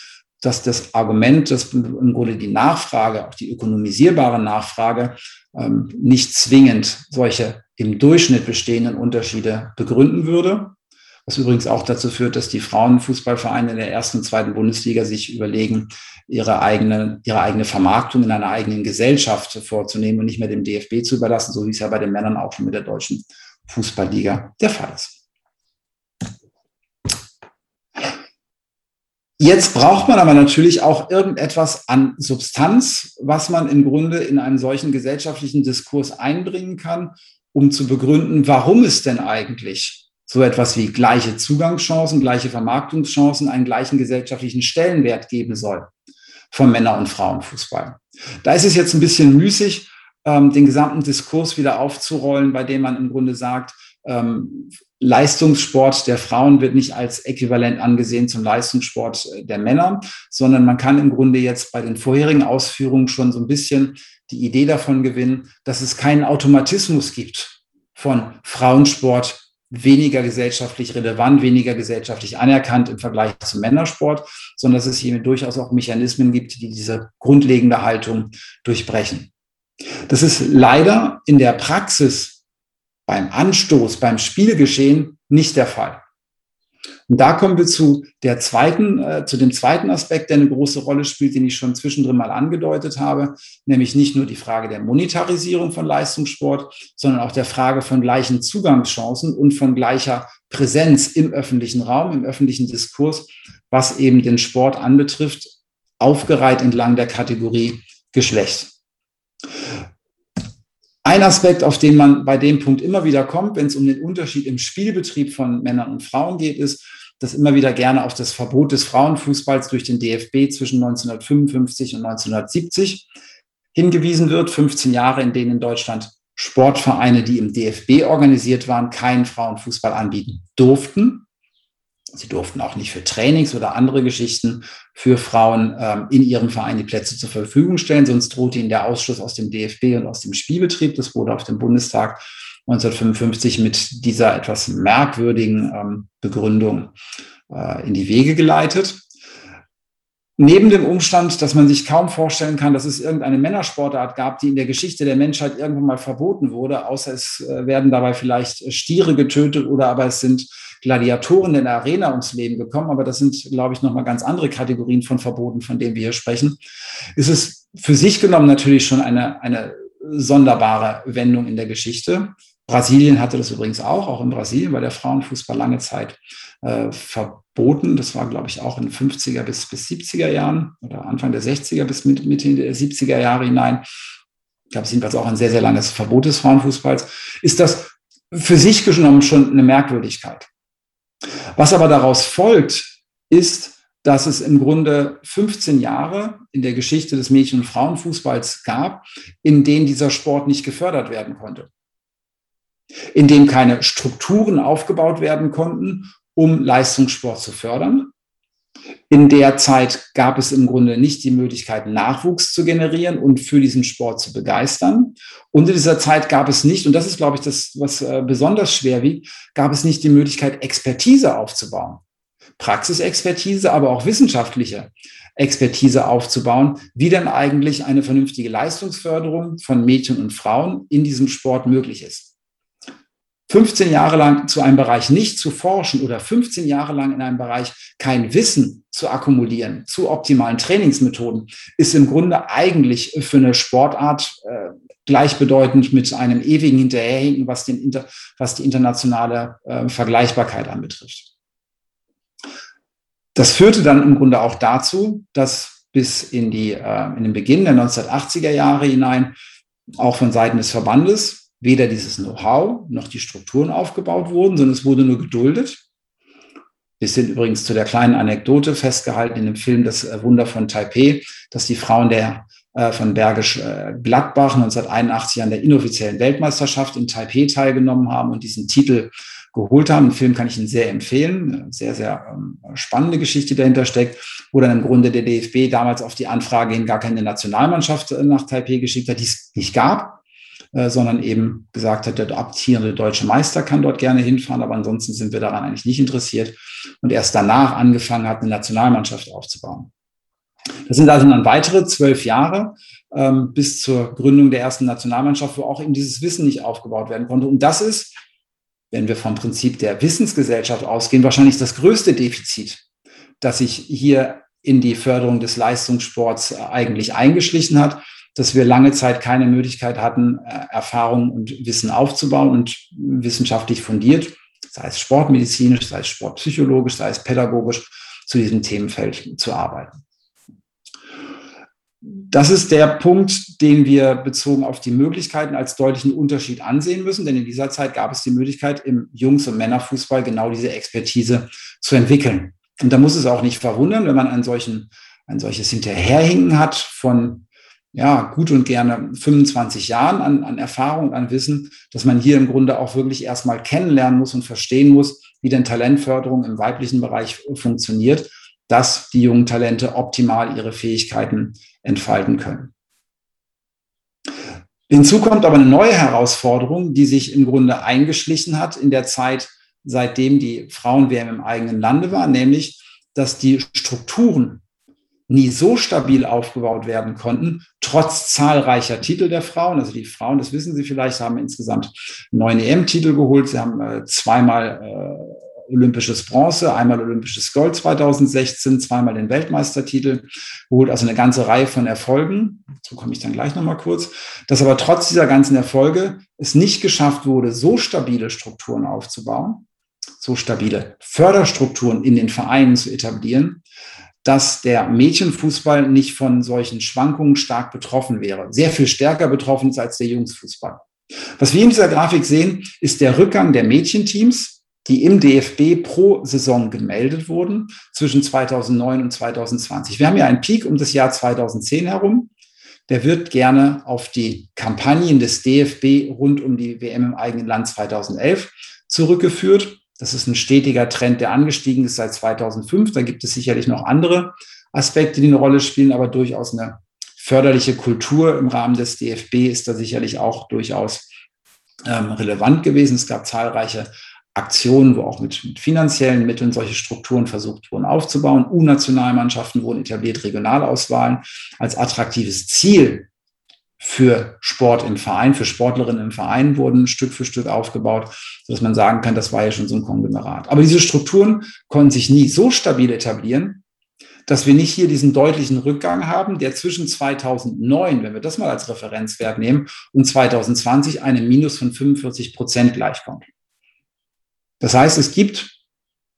dass das Argument, dass im Grunde die Nachfrage, auch die ökonomisierbare Nachfrage, ähm, nicht zwingend solche im Durchschnitt bestehenden Unterschiede begründen würde. Was übrigens auch dazu führt, dass die Frauenfußballvereine in der ersten und zweiten Bundesliga sich überlegen, ihre eigene, ihre eigene Vermarktung in einer eigenen Gesellschaft vorzunehmen und nicht mehr dem DFB zu überlassen, so wie es ja bei den Männern auch schon mit der deutschen Fußballliga der Fall ist. Jetzt braucht man aber natürlich auch irgendetwas an Substanz, was man im Grunde in einen solchen gesellschaftlichen Diskurs einbringen kann, um zu begründen, warum es denn eigentlich so etwas wie gleiche Zugangschancen, gleiche Vermarktungschancen, einen gleichen gesellschaftlichen Stellenwert geben soll von Männer- und Frauenfußball. Da ist es jetzt ein bisschen müßig, ähm, den gesamten Diskurs wieder aufzurollen, bei dem man im Grunde sagt, ähm, Leistungssport der Frauen wird nicht als äquivalent angesehen zum Leistungssport äh, der Männer, sondern man kann im Grunde jetzt bei den vorherigen Ausführungen schon so ein bisschen die Idee davon gewinnen, dass es keinen Automatismus gibt von Frauensport weniger gesellschaftlich relevant, weniger gesellschaftlich anerkannt im Vergleich zum Männersport, sondern dass es hier durchaus auch Mechanismen gibt, die diese grundlegende Haltung durchbrechen. Das ist leider in der Praxis beim Anstoß, beim Spielgeschehen nicht der Fall. Und da kommen wir zu der zweiten, äh, zu dem zweiten Aspekt, der eine große Rolle spielt, den ich schon zwischendrin mal angedeutet habe, nämlich nicht nur die Frage der Monetarisierung von Leistungssport, sondern auch der Frage von gleichen Zugangschancen und von gleicher Präsenz im öffentlichen Raum, im öffentlichen Diskurs, was eben den Sport anbetrifft, aufgereiht entlang der Kategorie Geschlecht. Ein Aspekt, auf den man bei dem Punkt immer wieder kommt, wenn es um den Unterschied im Spielbetrieb von Männern und Frauen geht, ist, dass immer wieder gerne auf das Verbot des Frauenfußballs durch den DFB zwischen 1955 und 1970 hingewiesen wird. 15 Jahre, in denen in Deutschland Sportvereine, die im DFB organisiert waren, keinen Frauenfußball anbieten durften. Sie durften auch nicht für Trainings oder andere Geschichten für Frauen ähm, in ihrem Verein die Plätze zur Verfügung stellen, sonst drohte ihnen der Ausschluss aus dem DFB und aus dem Spielbetrieb. Das wurde auf dem Bundestag 1955 mit dieser etwas merkwürdigen ähm, Begründung äh, in die Wege geleitet. Neben dem Umstand, dass man sich kaum vorstellen kann, dass es irgendeine Männersportart gab, die in der Geschichte der Menschheit irgendwann mal verboten wurde, außer es äh, werden dabei vielleicht Stiere getötet oder aber es sind Gladiatoren in der Arena ums Leben gekommen, aber das sind, glaube ich, nochmal ganz andere Kategorien von Verboten, von denen wir hier sprechen, ist es für sich genommen natürlich schon eine, eine sonderbare Wendung in der Geschichte. Brasilien hatte das übrigens auch, auch in Brasilien war der Frauenfußball lange Zeit äh, verboten. Das war, glaube ich, auch in den 50er bis, bis 70er Jahren oder Anfang der 60er bis Mitte der 70er Jahre hinein. Gab es jedenfalls auch ein sehr, sehr langes Verbot des Frauenfußballs. Ist das für sich genommen schon eine Merkwürdigkeit. Was aber daraus folgt, ist, dass es im Grunde 15 Jahre in der Geschichte des Mädchen- und Frauenfußballs gab, in denen dieser Sport nicht gefördert werden konnte. In dem keine Strukturen aufgebaut werden konnten, um Leistungssport zu fördern. In der Zeit gab es im Grunde nicht die Möglichkeit, Nachwuchs zu generieren und für diesen Sport zu begeistern. Und in dieser Zeit gab es nicht, und das ist, glaube ich, das, was äh, besonders schwer wiegt, gab es nicht die Möglichkeit, Expertise aufzubauen. Praxisexpertise, aber auch wissenschaftliche Expertise aufzubauen, wie denn eigentlich eine vernünftige Leistungsförderung von Mädchen und Frauen in diesem Sport möglich ist. 15 Jahre lang zu einem Bereich nicht zu forschen oder 15 Jahre lang in einem Bereich kein Wissen zu akkumulieren zu optimalen Trainingsmethoden, ist im Grunde eigentlich für eine Sportart äh, gleichbedeutend mit einem ewigen Hinterherhinken, was, den, was die internationale äh, Vergleichbarkeit anbetrifft. Das führte dann im Grunde auch dazu, dass bis in, die, äh, in den Beginn der 1980er Jahre hinein auch von Seiten des Verbandes weder dieses Know-how noch die Strukturen aufgebaut wurden, sondern es wurde nur geduldet. Wir sind übrigens zu der kleinen Anekdote festgehalten in dem Film Das äh, Wunder von Taipei, dass die Frauen der äh, von Bergisch äh, Gladbach 1981 an der inoffiziellen Weltmeisterschaft in Taipei teilgenommen haben und diesen Titel geholt haben. Den Film kann ich Ihnen sehr empfehlen. Sehr, sehr ähm, spannende Geschichte dahinter steckt, wo dann im Grunde der DFB damals auf die Anfrage hin gar keine Nationalmannschaft nach Taipei geschickt hat, die es nicht gab. Äh, sondern eben gesagt hat, der abtierende deutsche Meister kann dort gerne hinfahren, aber ansonsten sind wir daran eigentlich nicht interessiert und erst danach angefangen hat, eine Nationalmannschaft aufzubauen. Das sind also dann weitere zwölf Jahre ähm, bis zur Gründung der ersten Nationalmannschaft, wo auch eben dieses Wissen nicht aufgebaut werden konnte. Und das ist, wenn wir vom Prinzip der Wissensgesellschaft ausgehen, wahrscheinlich das größte Defizit, das sich hier in die Förderung des Leistungssports eigentlich eingeschlichen hat dass wir lange Zeit keine Möglichkeit hatten, äh, Erfahrung und Wissen aufzubauen und wissenschaftlich fundiert, sei es sportmedizinisch, sei es sportpsychologisch, sei es pädagogisch, zu diesem Themenfeld zu arbeiten. Das ist der Punkt, den wir bezogen auf die Möglichkeiten als deutlichen Unterschied ansehen müssen, denn in dieser Zeit gab es die Möglichkeit, im Jungs- und Männerfußball genau diese Expertise zu entwickeln. Und da muss es auch nicht verwundern, wenn man einen solchen, ein solches Hinterherhinken hat von ja, gut und gerne 25 Jahren an, an Erfahrung, an Wissen, dass man hier im Grunde auch wirklich erstmal kennenlernen muss und verstehen muss, wie denn Talentförderung im weiblichen Bereich funktioniert, dass die jungen Talente optimal ihre Fähigkeiten entfalten können. Hinzu kommt aber eine neue Herausforderung, die sich im Grunde eingeschlichen hat in der Zeit, seitdem die Frauen-WM im eigenen Lande war, nämlich, dass die Strukturen nie so stabil aufgebaut werden konnten, trotz zahlreicher Titel der Frauen. Also die Frauen, das wissen Sie vielleicht, haben insgesamt neun EM-Titel geholt. Sie haben äh, zweimal äh, olympisches Bronze, einmal olympisches Gold 2016, zweimal den Weltmeistertitel geholt, also eine ganze Reihe von Erfolgen. Dazu komme ich dann gleich nochmal kurz. Dass aber trotz dieser ganzen Erfolge es nicht geschafft wurde, so stabile Strukturen aufzubauen, so stabile Förderstrukturen in den Vereinen zu etablieren, dass der Mädchenfußball nicht von solchen Schwankungen stark betroffen wäre. Sehr viel stärker betroffen ist als der Jungsfußball. Was wir in dieser Grafik sehen, ist der Rückgang der Mädchenteams, die im DFB pro Saison gemeldet wurden zwischen 2009 und 2020. Wir haben ja einen Peak um das Jahr 2010 herum. Der wird gerne auf die Kampagnen des DFB rund um die WM im eigenen Land 2011 zurückgeführt. Das ist ein stetiger Trend, der angestiegen ist seit 2005. Da gibt es sicherlich noch andere Aspekte, die eine Rolle spielen, aber durchaus eine förderliche Kultur im Rahmen des DFB ist da sicherlich auch durchaus ähm, relevant gewesen. Es gab zahlreiche Aktionen, wo auch mit, mit, finanziellen Mitteln solche Strukturen versucht wurden aufzubauen. U-Nationalmannschaften wurden etabliert, Regionalauswahlen als attraktives Ziel für Sport im Verein, für Sportlerinnen im Verein wurden Stück für Stück aufgebaut, sodass man sagen kann, das war ja schon so ein Konglomerat. Aber diese Strukturen konnten sich nie so stabil etablieren, dass wir nicht hier diesen deutlichen Rückgang haben, der zwischen 2009, wenn wir das mal als Referenzwert nehmen, und 2020 einem Minus von 45 Prozent gleichkommt. Das heißt, es gibt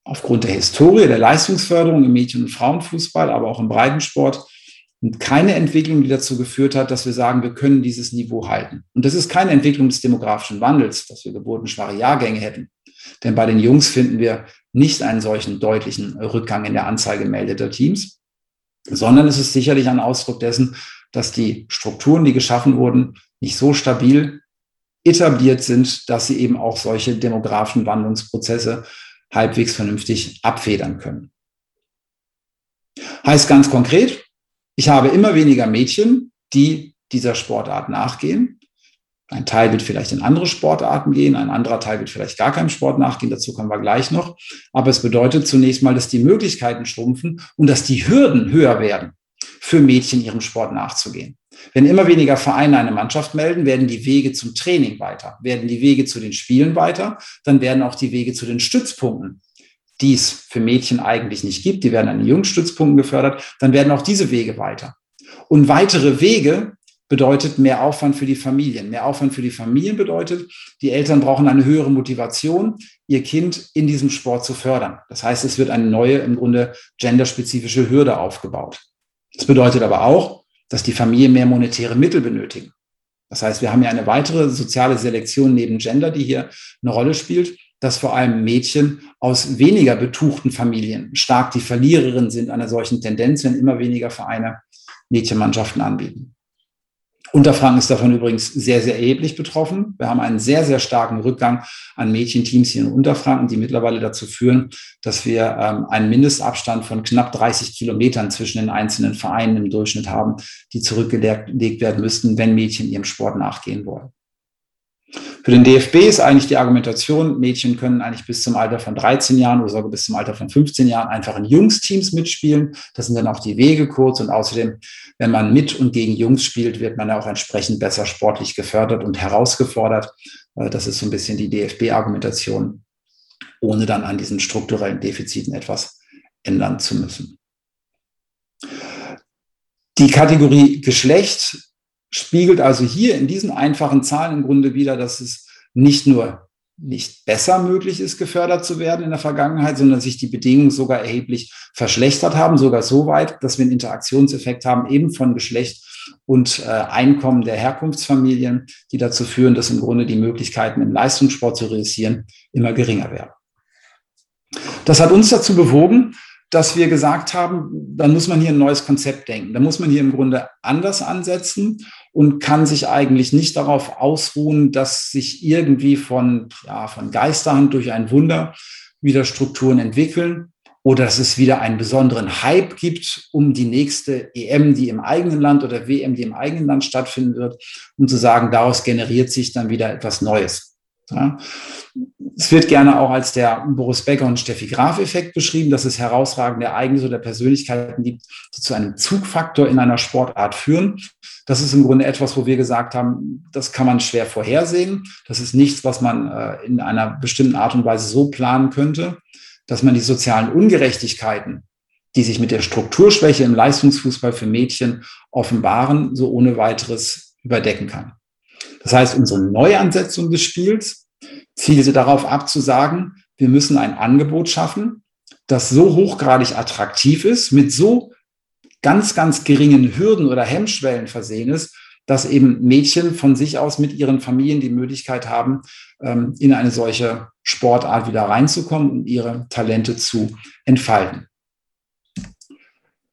aufgrund der Historie der Leistungsförderung im Mädchen- und Frauenfußball, aber auch im Breitensport keine Entwicklung, die dazu geführt hat, dass wir sagen, wir können dieses Niveau halten. Und das ist keine Entwicklung des demografischen Wandels, dass wir geburtenschwache Jahrgänge hätten. Denn bei den Jungs finden wir nicht einen solchen deutlichen Rückgang in der Anzahl gemeldeter Teams, sondern es ist sicherlich ein Ausdruck dessen, dass die Strukturen, die geschaffen wurden, nicht so stabil etabliert sind, dass sie eben auch solche demografischen Wandlungsprozesse halbwegs vernünftig abfedern können. Heißt ganz konkret, ich habe immer weniger Mädchen, die dieser Sportart nachgehen. Ein Teil wird vielleicht in andere Sportarten gehen, ein anderer Teil wird vielleicht gar keinem Sport nachgehen, dazu kommen wir gleich noch. Aber es bedeutet zunächst mal, dass die Möglichkeiten schrumpfen und dass die Hürden höher werden, für Mädchen ihrem Sport nachzugehen. Wenn immer weniger Vereine eine Mannschaft melden, werden die Wege zum Training weiter, werden die Wege zu den Spielen weiter, dann werden auch die Wege zu den Stützpunkten, die es für Mädchen eigentlich nicht gibt, die werden an den Jungstützpunkten gefördert, dann werden auch diese Wege weiter. Und weitere Wege bedeutet mehr Aufwand für die Familien. Mehr Aufwand für die Familien bedeutet, die Eltern brauchen eine höhere Motivation, ihr Kind in diesem Sport zu fördern. Das heißt, es wird eine neue, im Grunde genderspezifische Hürde aufgebaut. Das bedeutet aber auch, dass die Familien mehr monetäre Mittel benötigen. Das heißt, wir haben ja eine weitere soziale Selektion neben Gender, die hier eine Rolle spielt, dass vor allem Mädchen aus weniger betuchten Familien stark die Verliererin sind einer solchen Tendenz, wenn immer weniger Vereine Mädchenmannschaften anbieten. Unterfranken ist davon übrigens sehr, sehr erheblich betroffen. Wir haben einen sehr, sehr starken Rückgang an Mädchenteams hier in Unterfranken, die mittlerweile dazu führen, dass wir ähm, einen Mindestabstand von knapp 30 Kilometern zwischen den einzelnen Vereinen im Durchschnitt haben, die zurückgelegt werden müssten, wenn Mädchen ihrem Sport nachgehen wollen. Für den DFB ist eigentlich die Argumentation, Mädchen können eigentlich bis zum Alter von 13 Jahren oder sogar bis zum Alter von 15 Jahren einfach in Jungsteams mitspielen. Das sind dann auch die Wege kurz und außerdem, wenn man mit und gegen Jungs spielt, wird man ja auch entsprechend besser sportlich gefördert und herausgefordert. Äh, das ist so ein bisschen die DFB-Argumentation, ohne dann an diesen strukturellen Defiziten etwas ändern zu müssen. Die Kategorie Geschlecht spiegelt also hier in diesen einfachen Zahlen im Grunde wieder, dass es nicht nur nicht besser möglich ist, gefördert zu werden in der Vergangenheit, sondern sich die Bedingungen sogar erheblich verschlechtert haben, sogar so weit, dass wir einen Interaktionseffekt haben, eben von Geschlecht und äh, Einkommen der Herkunftsfamilien, die dazu führen, dass im Grunde die Möglichkeiten im Leistungssport zu realisieren immer geringer werden. Das hat uns dazu bewogen, dass wir gesagt haben, dann muss man hier ein neues Konzept denken. Da muss man hier im Grunde anders ansetzen und kann sich eigentlich nicht darauf ausruhen, dass sich irgendwie von, ja, von Geisterhand durch ein Wunder wieder Strukturen entwickeln oder dass es wieder einen besonderen Hype gibt um die nächste EM, die im eigenen Land oder WM, die im eigenen Land stattfinden wird, um zu sagen, daraus generiert sich dann wieder etwas Neues. Ja. Es wird gerne auch als der Boris Becker und Steffi Graf-Effekt beschrieben, dass es herausragende Ereignisse oder Persönlichkeiten gibt, die zu einem Zugfaktor in einer Sportart führen. Das ist im Grunde etwas, wo wir gesagt haben, das kann man schwer vorhersehen. Das ist nichts, was man äh, in einer bestimmten Art und Weise so planen könnte, dass man die sozialen Ungerechtigkeiten, die sich mit der Strukturschwäche im Leistungsfußball für Mädchen offenbaren, so ohne weiteres überdecken kann. Das heißt, unsere Neuansetzung des Spiels zielte darauf ab zu sagen, wir müssen ein Angebot schaffen, das so hochgradig attraktiv ist, mit so ganz, ganz geringen Hürden oder Hemmschwellen versehen ist, dass eben Mädchen von sich aus mit ihren Familien die Möglichkeit haben, ähm, in eine solche Sportart wieder reinzukommen und ihre Talente zu entfalten.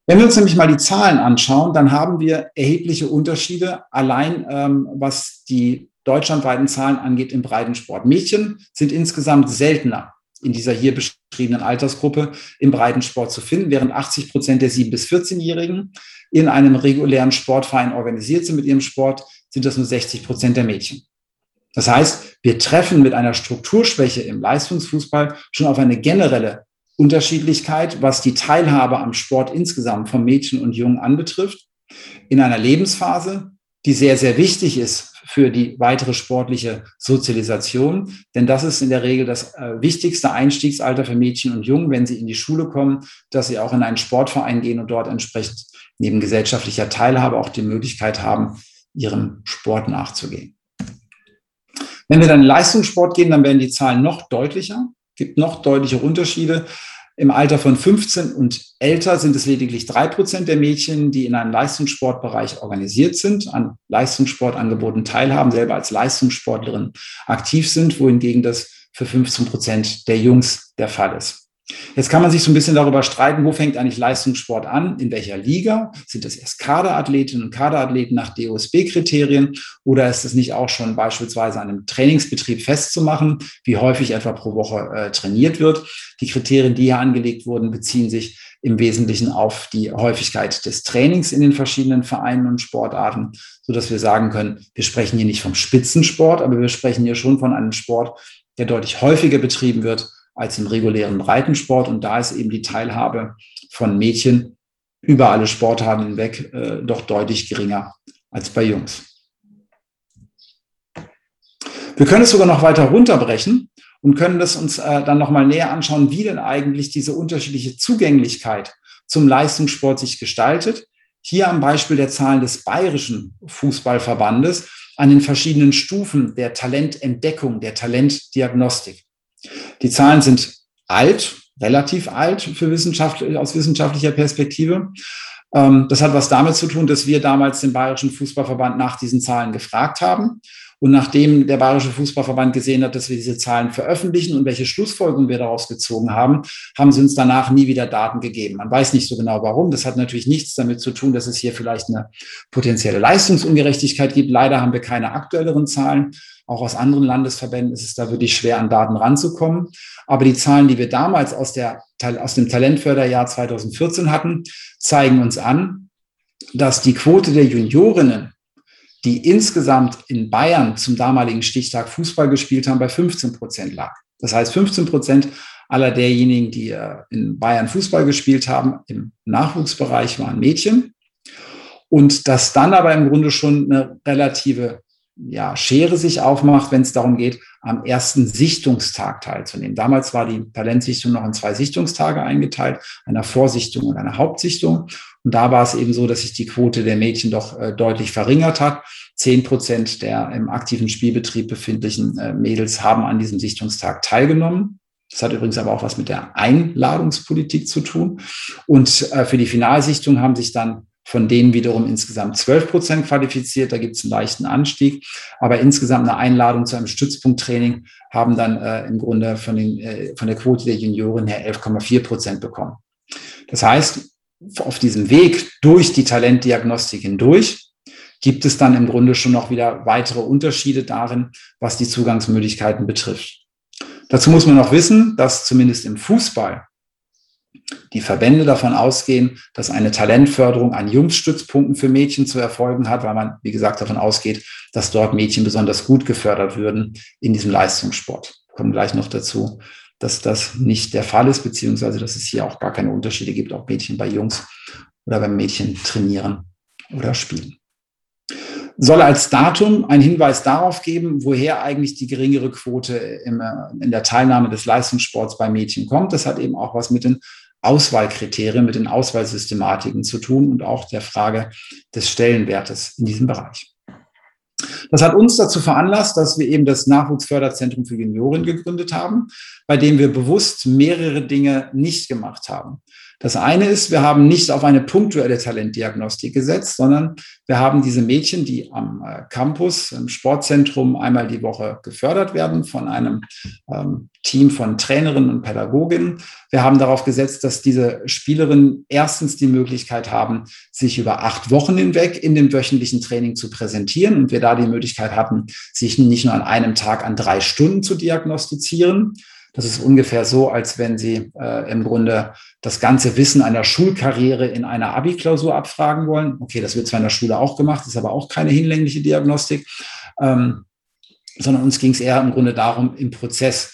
Wenn wir uns nämlich mal die Zahlen anschauen, dann haben wir erhebliche Unterschiede allein, ähm, was die deutschlandweiten Zahlen angeht im Breitensport. Mädchen sind insgesamt seltener in dieser hier beschriebenen Altersgruppe im Breitensport zu finden, während 80 Prozent der 7- bis 14-Jährigen in einem regulären Sportverein organisiert sind mit ihrem Sport, sind das nur 60 Prozent der Mädchen. Das heißt, wir treffen mit einer Strukturschwäche im Leistungsfußball schon auf eine generelle Unterschiedlichkeit, was die Teilhabe am Sport insgesamt von Mädchen und Jungen anbetrifft, in einer Lebensphase, die sehr, sehr wichtig ist für die weitere sportliche Sozialisation. Denn das ist in der Regel das äh, wichtigste Einstiegsalter für Mädchen und Jungen, wenn sie in die Schule kommen, dass sie auch in einen Sportverein gehen und dort entsprechend neben gesellschaftlicher Teilhabe auch die Möglichkeit haben, ihrem Sport nachzugehen. Wenn wir dann in Leistungssport gehen, dann werden die Zahlen noch deutlicher gibt noch deutliche Unterschiede. Im Alter von 15 und älter sind es lediglich drei Prozent der Mädchen, die in einem Leistungssportbereich organisiert sind, an Leistungssportangeboten teilhaben, selber als Leistungssportlerin aktiv sind, wohingegen das für 15 Prozent der Jungs der Fall ist. Jetzt kann man sich so ein bisschen darüber streiten, wo fängt eigentlich Leistungssport an, in welcher Liga? Sind das erst Kaderathletinnen und Kaderathleten nach DOSB-Kriterien oder ist es nicht auch schon beispielsweise an einem Trainingsbetrieb festzumachen, wie häufig etwa pro Woche äh, trainiert wird? Die Kriterien, die hier angelegt wurden, beziehen sich im Wesentlichen auf die Häufigkeit des Trainings in den verschiedenen Vereinen und Sportarten, so dass wir sagen können, wir sprechen hier nicht vom Spitzensport, aber wir sprechen hier schon von einem Sport, der deutlich häufiger betrieben wird als im regulären Breitensport. Und da ist eben die Teilhabe von Mädchen über alle Sportarten hinweg äh, doch deutlich geringer als bei Jungs. Wir können es sogar noch weiter runterbrechen und können das uns äh, dann nochmal näher anschauen, wie denn eigentlich diese unterschiedliche Zugänglichkeit zum Leistungssport sich gestaltet. Hier am Beispiel der Zahlen des Bayerischen Fußballverbandes an den verschiedenen Stufen der Talententdeckung, der Talentdiagnostik. Die Zahlen sind alt, relativ alt für Wissenschaft, aus wissenschaftlicher Perspektive. Ähm, das hat was damit zu tun, dass wir damals den Bayerischen Fußballverband nach diesen Zahlen gefragt haben. Und nachdem der Bayerische Fußballverband gesehen hat, dass wir diese Zahlen veröffentlichen und welche Schlussfolgerungen wir daraus gezogen haben, haben sie uns danach nie wieder Daten gegeben. Man weiß nicht so genau warum. Das hat natürlich nichts damit zu tun, dass es hier vielleicht eine potenzielle Leistungsungerechtigkeit gibt. Leider haben wir keine aktuelleren Zahlen. Auch aus anderen Landesverbänden ist es da wirklich schwer, an Daten ranzukommen. Aber die Zahlen, die wir damals aus, der, aus dem Talentförderjahr 2014 hatten, zeigen uns an, dass die Quote der Juniorinnen, die insgesamt in Bayern zum damaligen Stichtag Fußball gespielt haben, bei 15 Prozent lag. Das heißt, 15 Prozent aller derjenigen, die äh, in Bayern Fußball gespielt haben, im Nachwuchsbereich waren Mädchen. Und dass dann aber im Grunde schon eine relative ja, Schere sich aufmacht, wenn es darum geht, am ersten Sichtungstag teilzunehmen. Damals war die Talentsichtung noch in zwei Sichtungstage eingeteilt, einer Vorsichtung und einer Hauptsichtung. Und da war es eben so, dass sich die Quote der Mädchen doch äh, deutlich verringert hat. Zehn Prozent der im aktiven Spielbetrieb befindlichen äh, Mädels haben an diesem Sichtungstag teilgenommen. Das hat übrigens aber auch was mit der Einladungspolitik zu tun. Und äh, für die Finalsichtung haben sich dann von denen wiederum insgesamt 12 Prozent qualifiziert. Da gibt es einen leichten Anstieg. Aber insgesamt eine Einladung zu einem Stützpunkttraining haben dann äh, im Grunde von, den, äh, von der Quote der Junioren her 11,4 Prozent bekommen. Das heißt, auf diesem Weg durch die Talentdiagnostik hindurch gibt es dann im Grunde schon noch wieder weitere Unterschiede darin, was die Zugangsmöglichkeiten betrifft. Dazu muss man noch wissen, dass zumindest im Fußball die Verbände davon ausgehen, dass eine Talentförderung an Jungsstützpunkten für Mädchen zu erfolgen hat, weil man, wie gesagt, davon ausgeht, dass dort Mädchen besonders gut gefördert würden in diesem Leistungssport. Wir kommen gleich noch dazu, dass das nicht der Fall ist, beziehungsweise dass es hier auch gar keine Unterschiede gibt, ob Mädchen bei Jungs oder beim Mädchen trainieren oder spielen. Soll als Datum ein Hinweis darauf geben, woher eigentlich die geringere Quote in der Teilnahme des Leistungssports bei Mädchen kommt. Das hat eben auch was mit den Auswahlkriterien, mit den Auswahlsystematiken zu tun und auch der Frage des Stellenwertes in diesem Bereich. Das hat uns dazu veranlasst, dass wir eben das Nachwuchsförderzentrum für Junioren gegründet haben, bei dem wir bewusst mehrere Dinge nicht gemacht haben. Das eine ist, wir haben nicht auf eine punktuelle Talentdiagnostik gesetzt, sondern wir haben diese Mädchen, die am äh, Campus, im Sportzentrum einmal die Woche gefördert werden von einem ähm, Team von Trainerinnen und Pädagoginnen. Wir haben darauf gesetzt, dass diese Spielerinnen erstens die Möglichkeit haben, sich über acht Wochen hinweg in dem wöchentlichen Training zu präsentieren und wir da die Möglichkeit hatten, sich nicht nur an einem Tag an drei Stunden zu diagnostizieren, das ist ungefähr so, als wenn Sie äh, im Grunde das ganze Wissen einer Schulkarriere in einer Abi-Klausur abfragen wollen. Okay, das wird zwar in der Schule auch gemacht, ist aber auch keine hinlängliche Diagnostik, ähm, sondern uns ging es eher im Grunde darum, im Prozess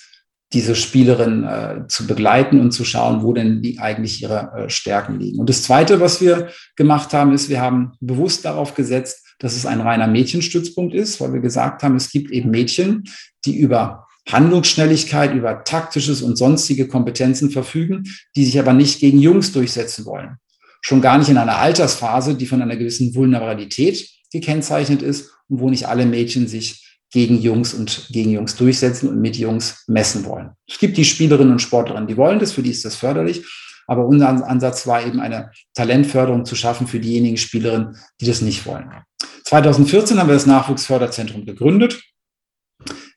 diese Spielerin äh, zu begleiten und zu schauen, wo denn die, eigentlich ihre äh, Stärken liegen. Und das Zweite, was wir gemacht haben, ist, wir haben bewusst darauf gesetzt, dass es ein reiner Mädchenstützpunkt ist, weil wir gesagt haben, es gibt eben Mädchen, die über Handlungsschnelligkeit, über taktisches und sonstige Kompetenzen verfügen, die sich aber nicht gegen Jungs durchsetzen wollen. Schon gar nicht in einer Altersphase, die von einer gewissen Vulnerabilität gekennzeichnet ist und wo nicht alle Mädchen sich gegen Jungs und gegen Jungs durchsetzen und mit Jungs messen wollen. Es gibt die Spielerinnen und Sportlerinnen, die wollen das, für die ist das förderlich. Aber unser Ansatz war eben eine Talentförderung zu schaffen für diejenigen Spielerinnen, die das nicht wollen. 2014 haben wir das Nachwuchsförderzentrum gegründet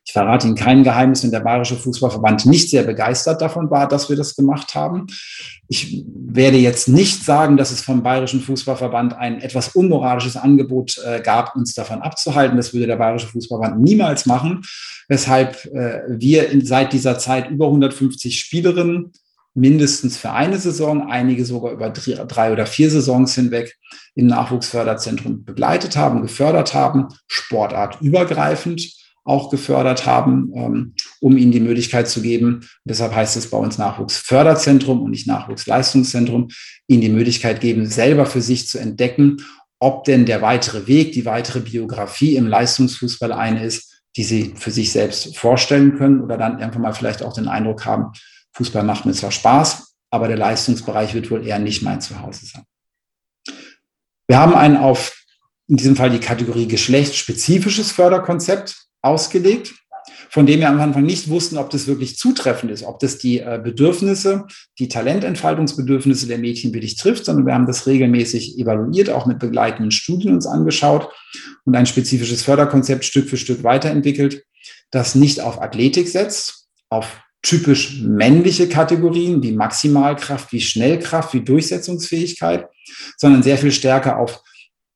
ich verrate Ihnen kein Geheimnis, wenn der Bayerische Fußballverband nicht sehr begeistert davon war, dass wir das gemacht haben. Ich werde jetzt nicht sagen, dass es vom Bayerischen Fußballverband ein etwas unmoralisches Angebot äh, gab, uns davon abzuhalten. Das würde der Bayerische Fußballverband niemals machen, weshalb äh, wir seit dieser Zeit über 150 Spielerinnen mindestens für eine Saison, einige sogar über drei oder vier Saisons hinweg im Nachwuchsförderzentrum begleitet haben, gefördert haben, sportartübergreifend auch gefördert haben, ähm, um ihnen die Möglichkeit zu geben, deshalb heißt es bei uns Nachwuchsförderzentrum und nicht Nachwuchsleistungszentrum, ihnen die Möglichkeit geben, selber für sich zu entdecken, ob denn der weitere Weg, die weitere Biografie im Leistungsfußball eine ist, die sie für sich selbst vorstellen können oder dann einfach mal vielleicht auch den Eindruck haben, Fußball macht mir zwar Spaß, aber der Leistungsbereich wird wohl eher nicht mein Zuhause sein. Wir haben ein auf in diesem Fall die Kategorie geschlechtsspezifisches Förderkonzept ausgelegt, von dem wir am Anfang nicht wussten, ob das wirklich zutreffend ist, ob das die äh, Bedürfnisse, die Talententfaltungsbedürfnisse der Mädchen wirklich trifft, sondern wir haben das regelmäßig evaluiert, auch mit begleitenden Studien uns angeschaut und ein spezifisches Förderkonzept Stück für Stück weiterentwickelt, das nicht auf Athletik setzt, auf typisch männliche Kategorien wie Maximalkraft, wie Schnellkraft, wie Durchsetzungsfähigkeit, sondern sehr viel stärker auf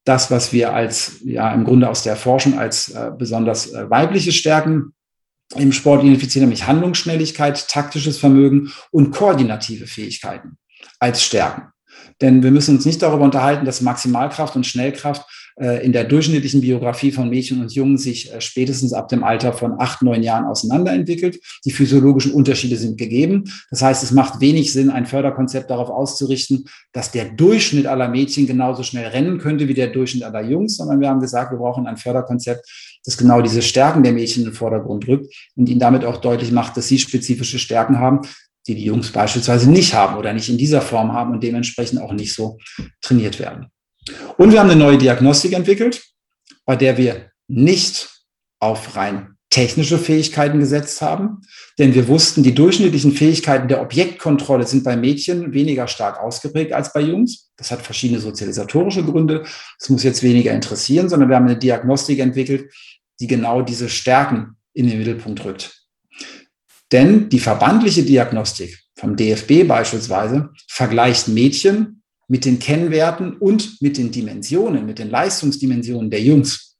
das, was wir als, ja, im Grunde aus der Forschung als äh, besonders äh, weibliche Stärken im Sport identifizieren, nämlich Handlungsschnelligkeit, taktisches Vermögen und koordinative Fähigkeiten als Stärken. Denn wir müssen uns nicht darüber unterhalten, dass Maximalkraft und Schnellkraft in der durchschnittlichen Biografie von Mädchen und Jungen sich äh, spätestens ab dem Alter von acht, neun Jahren auseinanderentwickelt. Die physiologischen Unterschiede sind gegeben. Das heißt, es macht wenig Sinn, ein Förderkonzept darauf auszurichten, dass der Durchschnitt aller Mädchen genauso schnell rennen könnte wie der Durchschnitt aller Jungs, sondern wir haben gesagt, wir brauchen ein Förderkonzept, das genau diese Stärken der Mädchen in den Vordergrund rückt und ihnen damit auch deutlich macht, dass sie spezifische Stärken haben, die die Jungs beispielsweise nicht haben oder nicht in dieser Form haben und dementsprechend auch nicht so trainiert werden. Und wir haben eine neue Diagnostik entwickelt, bei der wir nicht auf rein technische Fähigkeiten gesetzt haben, denn wir wussten, die durchschnittlichen Fähigkeiten der Objektkontrolle sind bei Mädchen weniger stark ausgeprägt als bei Jungs. Das hat verschiedene sozialisatorische Gründe. Das muss jetzt weniger interessieren, sondern wir haben eine Diagnostik entwickelt, die genau diese Stärken in den Mittelpunkt rückt. Denn die verbandliche Diagnostik vom DFB beispielsweise vergleicht Mädchen mit den Kennwerten und mit den Dimensionen, mit den Leistungsdimensionen der Jungs.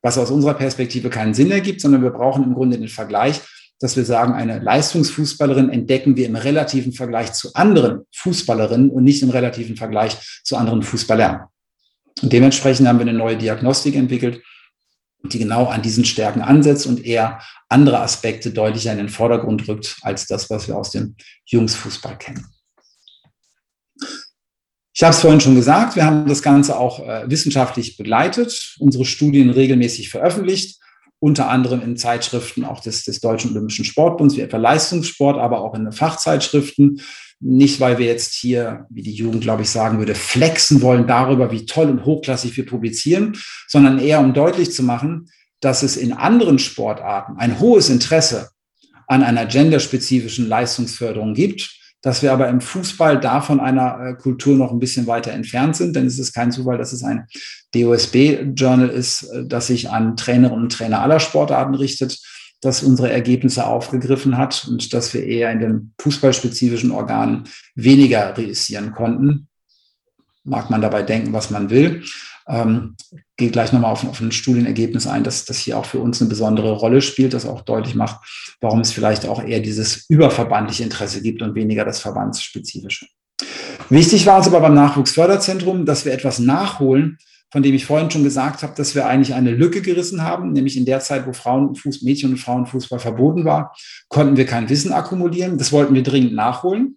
Was aus unserer Perspektive keinen Sinn ergibt, sondern wir brauchen im Grunde den Vergleich, dass wir sagen, eine Leistungsfußballerin entdecken wir im relativen Vergleich zu anderen Fußballerinnen und nicht im relativen Vergleich zu anderen Fußballern. Und dementsprechend haben wir eine neue Diagnostik entwickelt, die genau an diesen Stärken ansetzt und eher andere Aspekte deutlicher in den Vordergrund rückt als das, was wir aus dem Jungsfußball kennen. Ich habe es vorhin schon gesagt, wir haben das Ganze auch äh, wissenschaftlich begleitet, unsere Studien regelmäßig veröffentlicht, unter anderem in Zeitschriften auch des, des Deutschen Olympischen Sportbunds, wie etwa Leistungssport, aber auch in Fachzeitschriften. Nicht, weil wir jetzt hier, wie die Jugend, glaube ich, sagen würde, flexen wollen darüber, wie toll und hochklassig wir publizieren, sondern eher um deutlich zu machen, dass es in anderen Sportarten ein hohes Interesse an einer genderspezifischen Leistungsförderung gibt dass wir aber im Fußball da von einer äh, Kultur noch ein bisschen weiter entfernt sind, denn es ist kein Zufall, dass es ein DOSB-Journal ist, äh, das sich an Trainerinnen und Trainer aller Sportarten richtet, das unsere Ergebnisse aufgegriffen hat und dass wir eher in den fußballspezifischen Organen weniger reüssieren konnten. Mag man dabei denken, was man will. Ähm, gehe gleich nochmal auf, auf ein Studienergebnis ein, dass das hier auch für uns eine besondere Rolle spielt, das auch deutlich macht, warum es vielleicht auch eher dieses überverbandliche Interesse gibt und weniger das verbandsspezifische. Wichtig war es aber beim Nachwuchsförderzentrum, dass wir etwas nachholen, von dem ich vorhin schon gesagt habe, dass wir eigentlich eine Lücke gerissen haben, nämlich in der Zeit, wo Frauenfuß, Mädchen und Frauenfußball verboten war, konnten wir kein Wissen akkumulieren. Das wollten wir dringend nachholen,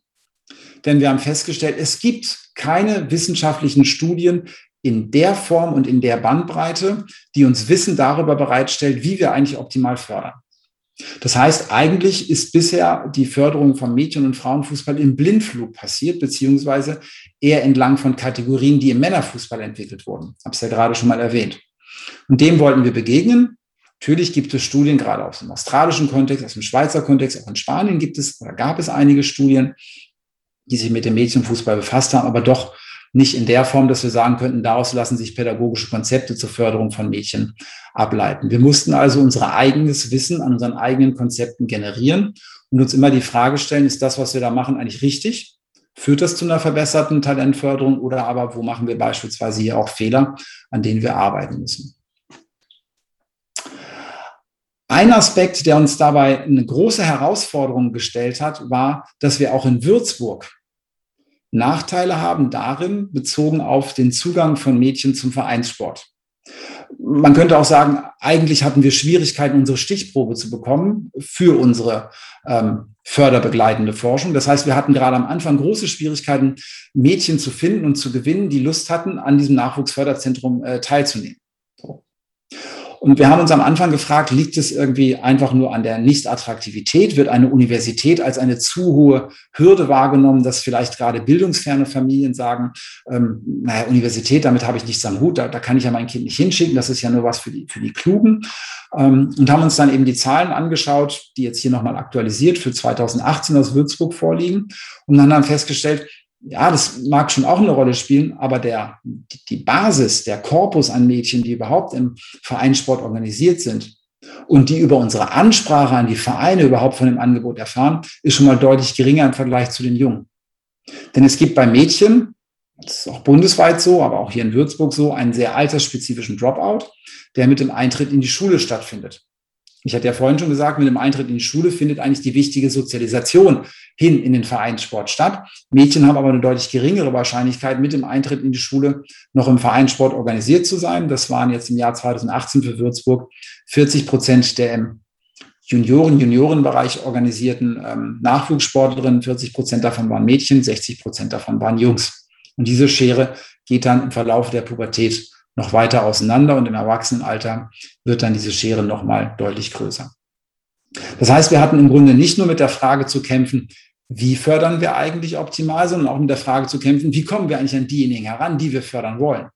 denn wir haben festgestellt, es gibt keine wissenschaftlichen Studien, in der Form und in der Bandbreite, die uns Wissen darüber bereitstellt, wie wir eigentlich optimal fördern. Das heißt, eigentlich ist bisher die Förderung von Mädchen- und Frauenfußball im Blindflug passiert, beziehungsweise eher entlang von Kategorien, die im Männerfußball entwickelt wurden. Habe es ja gerade schon mal erwähnt. Und dem wollten wir begegnen. Natürlich gibt es Studien, gerade aus dem australischen Kontext, aus dem Schweizer Kontext, auch in Spanien gibt es oder gab es einige Studien, die sich mit dem Mädchenfußball befasst haben, aber doch nicht in der Form, dass wir sagen könnten, daraus lassen sich pädagogische Konzepte zur Förderung von Mädchen ableiten. Wir mussten also unser eigenes Wissen an unseren eigenen Konzepten generieren und uns immer die Frage stellen, ist das, was wir da machen, eigentlich richtig? Führt das zu einer verbesserten Talentförderung oder aber wo machen wir beispielsweise hier auch Fehler, an denen wir arbeiten müssen? Ein Aspekt, der uns dabei eine große Herausforderung gestellt hat, war, dass wir auch in Würzburg Nachteile haben darin, bezogen auf den Zugang von Mädchen zum Vereinssport. Man könnte auch sagen, eigentlich hatten wir Schwierigkeiten, unsere Stichprobe zu bekommen für unsere ähm, förderbegleitende Forschung. Das heißt, wir hatten gerade am Anfang große Schwierigkeiten, Mädchen zu finden und zu gewinnen, die Lust hatten, an diesem Nachwuchsförderzentrum äh, teilzunehmen. Und wir haben uns am Anfang gefragt, liegt es irgendwie einfach nur an der Nichtattraktivität? Wird eine Universität als eine zu hohe Hürde wahrgenommen, dass vielleicht gerade bildungsferne Familien sagen, ähm, naja, Universität, damit habe ich nichts am Hut, da, da kann ich ja mein Kind nicht hinschicken, das ist ja nur was für die, für die Klugen. Ähm, und haben uns dann eben die Zahlen angeschaut, die jetzt hier nochmal aktualisiert für 2018 aus Würzburg vorliegen und dann haben festgestellt, ja, das mag schon auch eine Rolle spielen, aber der, die Basis, der Korpus an Mädchen, die überhaupt im Vereinssport organisiert sind und die über unsere Ansprache an die Vereine überhaupt von dem Angebot erfahren, ist schon mal deutlich geringer im Vergleich zu den Jungen. Denn es gibt bei Mädchen, das ist auch bundesweit so, aber auch hier in Würzburg so, einen sehr altersspezifischen Dropout, der mit dem Eintritt in die Schule stattfindet. Ich hatte ja vorhin schon gesagt, mit dem Eintritt in die Schule findet eigentlich die wichtige Sozialisation hin in den Vereinssport statt. Mädchen haben aber eine deutlich geringere Wahrscheinlichkeit, mit dem Eintritt in die Schule noch im Vereinssport organisiert zu sein. Das waren jetzt im Jahr 2018 für Würzburg 40 Prozent der im Junioren, Juniorenbereich organisierten ähm, Nachwuchssportlerinnen. 40 Prozent davon waren Mädchen, 60 Prozent davon waren Jungs. Und diese Schere geht dann im Verlauf der Pubertät noch weiter auseinander und im Erwachsenenalter wird dann diese Schere nochmal deutlich größer. Das heißt, wir hatten im Grunde nicht nur mit der Frage zu kämpfen, wie fördern wir eigentlich optimal, sondern auch mit der Frage zu kämpfen, wie kommen wir eigentlich an diejenigen heran, die wir fördern wollen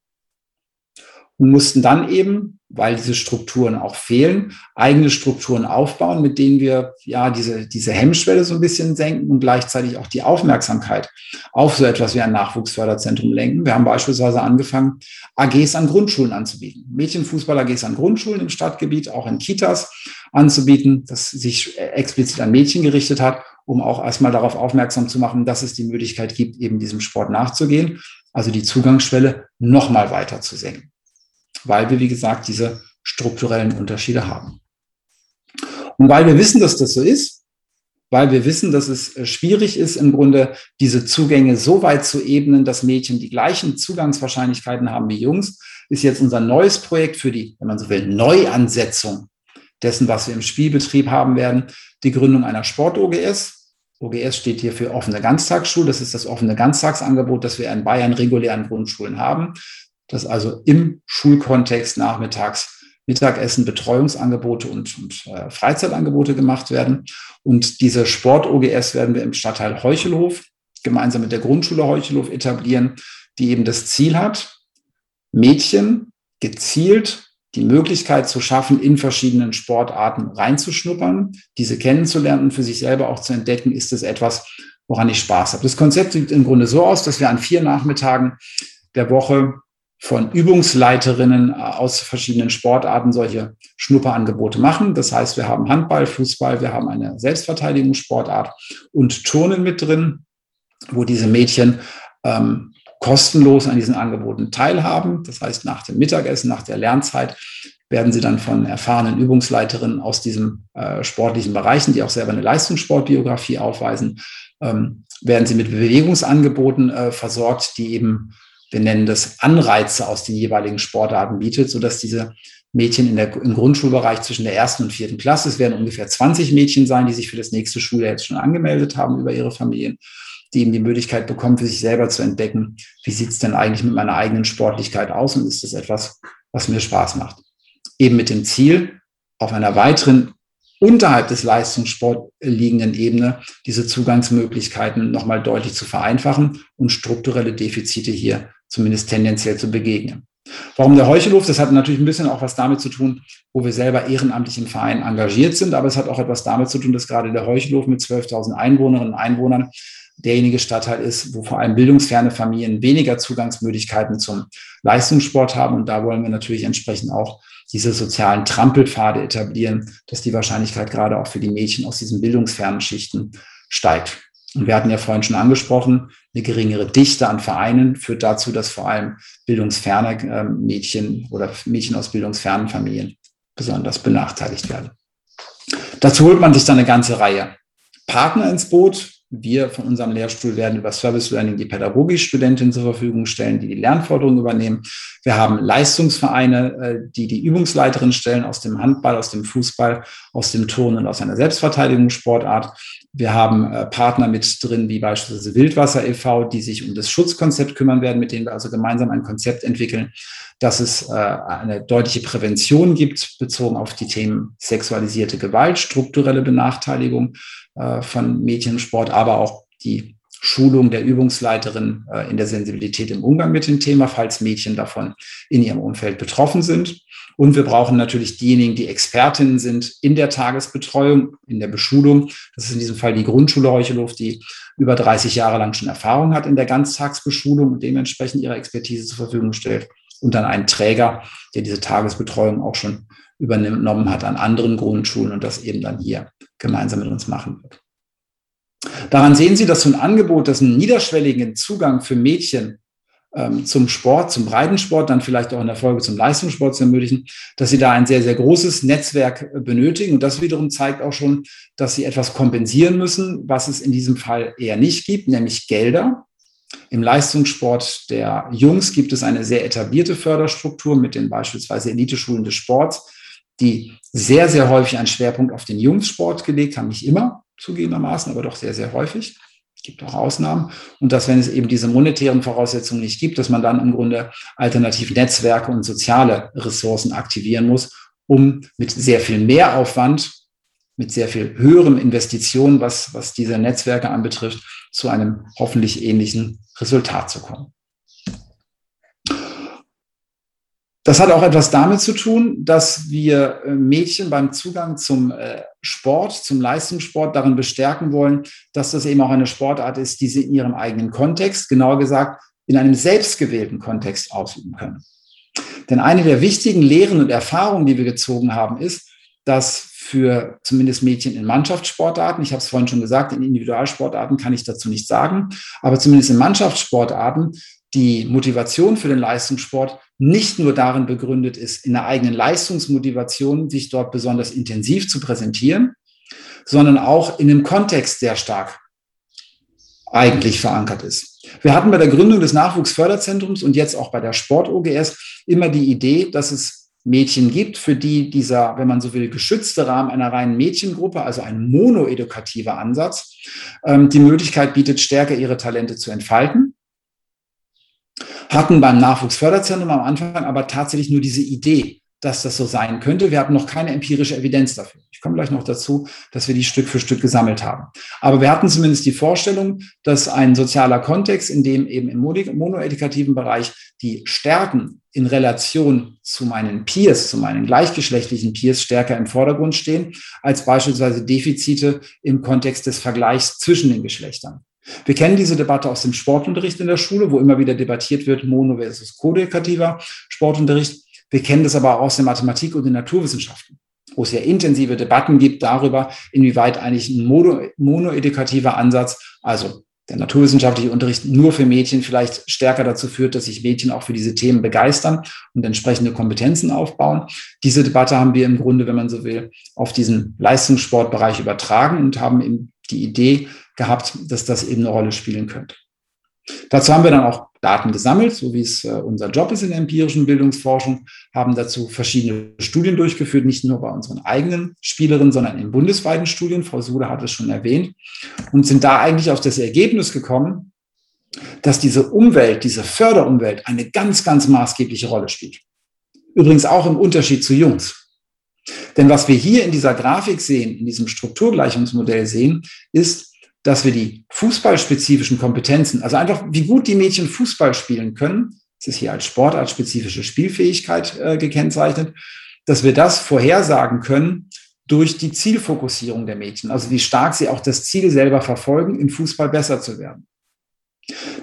und mussten dann eben, weil diese Strukturen auch fehlen, eigene Strukturen aufbauen, mit denen wir ja diese, diese Hemmschwelle so ein bisschen senken und gleichzeitig auch die Aufmerksamkeit auf so etwas wie ein Nachwuchsförderzentrum lenken. Wir haben beispielsweise angefangen, AGs an Grundschulen anzubieten. Mädchenfußball-AGs an Grundschulen im Stadtgebiet, auch in Kitas anzubieten, das sich explizit an Mädchen gerichtet hat, um auch erstmal darauf aufmerksam zu machen, dass es die Möglichkeit gibt, eben diesem Sport nachzugehen, also die Zugangsschwelle nochmal weiter zu senken weil wir, wie gesagt, diese strukturellen Unterschiede haben. Und weil wir wissen, dass das so ist, weil wir wissen, dass es äh, schwierig ist, im Grunde diese Zugänge so weit zu ebnen, dass Mädchen die gleichen Zugangswahrscheinlichkeiten haben wie Jungs, ist jetzt unser neues Projekt für die, wenn man so will, Neuansetzung dessen, was wir im Spielbetrieb haben werden, die Gründung einer Sport-OGS. OGS steht hier für offene Ganztagsschule. Das ist das offene Ganztagsangebot, das wir in Bayern regulären Grundschulen haben dass also im Schulkontext nachmittags Mittagessen, Betreuungsangebote und, und äh, Freizeitangebote gemacht werden. Und diese Sport-OGS werden wir im Stadtteil Heuchelhof gemeinsam mit der Grundschule Heuchelhof etablieren, die eben das Ziel hat, Mädchen gezielt die Möglichkeit zu schaffen, in verschiedenen Sportarten reinzuschnuppern, diese kennenzulernen und für sich selber auch zu entdecken, ist es etwas, woran ich Spaß habe. Das Konzept sieht im Grunde so aus, dass wir an vier Nachmittagen der Woche von Übungsleiterinnen äh, aus verschiedenen Sportarten solche Schnupperangebote machen. Das heißt, wir haben Handball, Fußball, wir haben eine Selbstverteidigungssportart und Turnen mit drin, wo diese Mädchen ähm, kostenlos an diesen Angeboten teilhaben. Das heißt, nach dem Mittagessen, nach der Lernzeit werden sie dann von erfahrenen Übungsleiterinnen aus diesen äh, sportlichen Bereichen, die auch selber eine Leistungssportbiografie aufweisen, ähm, werden sie mit Bewegungsangeboten äh, versorgt, die eben wir nennen das Anreize aus den jeweiligen Sportarten bietet, sodass diese Mädchen in der, im Grundschulbereich zwischen der ersten und vierten Klasse, es werden ungefähr 20 Mädchen sein, die sich für das nächste Schuljahr jetzt schon angemeldet haben über ihre Familien, die eben die Möglichkeit bekommen, für sich selber zu entdecken, wie sieht es denn eigentlich mit meiner eigenen Sportlichkeit aus und ist das etwas, was mir Spaß macht. Eben mit dem Ziel, auf einer weiteren unterhalb des Leistungssport liegenden Ebene diese Zugangsmöglichkeiten nochmal deutlich zu vereinfachen und strukturelle Defizite hier zumindest tendenziell zu begegnen. Warum der Heuchelhof? Das hat natürlich ein bisschen auch was damit zu tun, wo wir selber ehrenamtlich im Verein engagiert sind, aber es hat auch etwas damit zu tun, dass gerade der Heuchelhof mit 12.000 Einwohnerinnen und Einwohnern derjenige Stadtteil ist, wo vor allem bildungsferne Familien weniger Zugangsmöglichkeiten zum Leistungssport haben. Und da wollen wir natürlich entsprechend auch diese sozialen Trampelpfade etablieren, dass die Wahrscheinlichkeit gerade auch für die Mädchen aus diesen bildungsfernen Schichten steigt. Und wir hatten ja vorhin schon angesprochen, eine geringere Dichte an Vereinen führt dazu, dass vor allem bildungsferne ähm, Mädchen oder Mädchen aus bildungsfernen Familien besonders benachteiligt werden. Dazu holt man sich dann eine ganze Reihe Partner ins Boot. Wir von unserem Lehrstuhl werden über Service Learning die Pädagogikstudentinnen zur Verfügung stellen, die die Lernforderungen übernehmen. Wir haben Leistungsvereine, äh, die die Übungsleiterin stellen aus dem Handball, aus dem Fußball, aus dem Turnen und aus einer Selbstverteidigungssportart. Wir haben äh, Partner mit drin, wie beispielsweise Wildwasser e.V., die sich um das Schutzkonzept kümmern werden, mit denen wir also gemeinsam ein Konzept entwickeln, dass es äh, eine deutliche Prävention gibt, bezogen auf die Themen sexualisierte Gewalt, strukturelle Benachteiligung äh, von Mädchen im Sport, aber auch die Schulung der Übungsleiterin äh, in der Sensibilität im Umgang mit dem Thema, falls Mädchen davon in ihrem Umfeld betroffen sind. Und wir brauchen natürlich diejenigen, die Expertinnen sind in der Tagesbetreuung, in der Beschulung. Das ist in diesem Fall die Grundschule Heucheluft, die über 30 Jahre lang schon Erfahrung hat in der Ganztagsbeschulung und dementsprechend ihre Expertise zur Verfügung stellt. Und dann einen Träger, der diese Tagesbetreuung auch schon übernommen hat an anderen Grundschulen und das eben dann hier gemeinsam mit uns machen wird. Daran sehen Sie, dass so ein Angebot, das einen niederschwelligen Zugang für Mädchen ähm, zum Sport, zum Breitensport, dann vielleicht auch in der Folge zum Leistungssport zu ermöglichen, dass sie da ein sehr, sehr großes Netzwerk benötigen. Und das wiederum zeigt auch schon, dass sie etwas kompensieren müssen, was es in diesem Fall eher nicht gibt, nämlich Gelder. Im Leistungssport der Jungs gibt es eine sehr etablierte Förderstruktur mit den beispielsweise Eliteschulen des Sports, die sehr, sehr häufig einen Schwerpunkt auf den Jungssport gelegt haben. Nicht immer zugegebenermaßen, aber doch sehr, sehr häufig. Es gibt auch Ausnahmen. Und dass, wenn es eben diese monetären Voraussetzungen nicht gibt, dass man dann im Grunde alternativ Netzwerke und soziale Ressourcen aktivieren muss, um mit sehr viel Mehraufwand, mit sehr viel höherem Investitionen, was, was diese Netzwerke anbetrifft, zu einem hoffentlich ähnlichen Resultat zu kommen. Das hat auch etwas damit zu tun, dass wir äh, Mädchen beim Zugang zum äh, Sport, zum Leistungssport darin bestärken wollen, dass das eben auch eine Sportart ist, die sie in ihrem eigenen Kontext, genauer gesagt, in einem selbstgewählten Kontext ausüben können. Denn eine der wichtigen Lehren und Erfahrungen, die wir gezogen haben, ist, dass für zumindest Mädchen in Mannschaftssportarten, ich habe es vorhin schon gesagt, in Individualsportarten kann ich dazu nicht sagen, aber zumindest in Mannschaftssportarten die Motivation für den Leistungssport nicht nur darin begründet ist, in der eigenen Leistungsmotivation sich dort besonders intensiv zu präsentieren, sondern auch in dem Kontext sehr stark eigentlich verankert ist. Wir hatten bei der Gründung des Nachwuchsförderzentrums und jetzt auch bei der Sport-OGS immer die Idee, dass es Mädchen gibt, für die dieser, wenn man so will, geschützte Rahmen einer reinen Mädchengruppe, also ein monoedukativer Ansatz, ähm, die Möglichkeit bietet, stärker ihre Talente zu entfalten hatten beim Nachwuchsförderzentrum am Anfang aber tatsächlich nur diese Idee, dass das so sein könnte. Wir hatten noch keine empirische Evidenz dafür. Ich komme gleich noch dazu, dass wir die Stück für Stück gesammelt haben. Aber wir hatten zumindest die Vorstellung, dass ein sozialer Kontext, in dem eben im monoedukativen Bereich die Stärken in Relation zu meinen Peers, zu meinen gleichgeschlechtlichen Peers stärker im Vordergrund stehen, als beispielsweise Defizite im Kontext des Vergleichs zwischen den Geschlechtern. Wir kennen diese Debatte aus dem Sportunterricht in der Schule, wo immer wieder debattiert wird, mono versus kodekativer Sportunterricht. Wir kennen das aber auch aus der Mathematik und den Naturwissenschaften, wo es ja intensive Debatten gibt darüber, inwieweit eigentlich ein mono, monoedukativer Ansatz, also der naturwissenschaftliche Unterricht nur für Mädchen vielleicht stärker dazu führt, dass sich Mädchen auch für diese Themen begeistern und entsprechende Kompetenzen aufbauen. Diese Debatte haben wir im Grunde, wenn man so will, auf diesen Leistungssportbereich übertragen und haben eben die Idee gehabt, dass das eben eine Rolle spielen könnte. Dazu haben wir dann auch Daten gesammelt, so wie es äh, unser Job ist in der empirischen Bildungsforschung, haben dazu verschiedene Studien durchgeführt, nicht nur bei unseren eigenen Spielerinnen, sondern in bundesweiten Studien. Frau Sude hat es schon erwähnt und sind da eigentlich auf das Ergebnis gekommen, dass diese Umwelt, diese Förderumwelt eine ganz, ganz maßgebliche Rolle spielt. Übrigens auch im Unterschied zu Jungs. Denn was wir hier in dieser Grafik sehen, in diesem Strukturgleichungsmodell sehen, ist, dass wir die fußballspezifischen Kompetenzen, also einfach wie gut die Mädchen Fußball spielen können, das ist hier als sportartspezifische Spielfähigkeit äh, gekennzeichnet, dass wir das vorhersagen können durch die Zielfokussierung der Mädchen, also wie stark sie auch das Ziel selber verfolgen, im Fußball besser zu werden.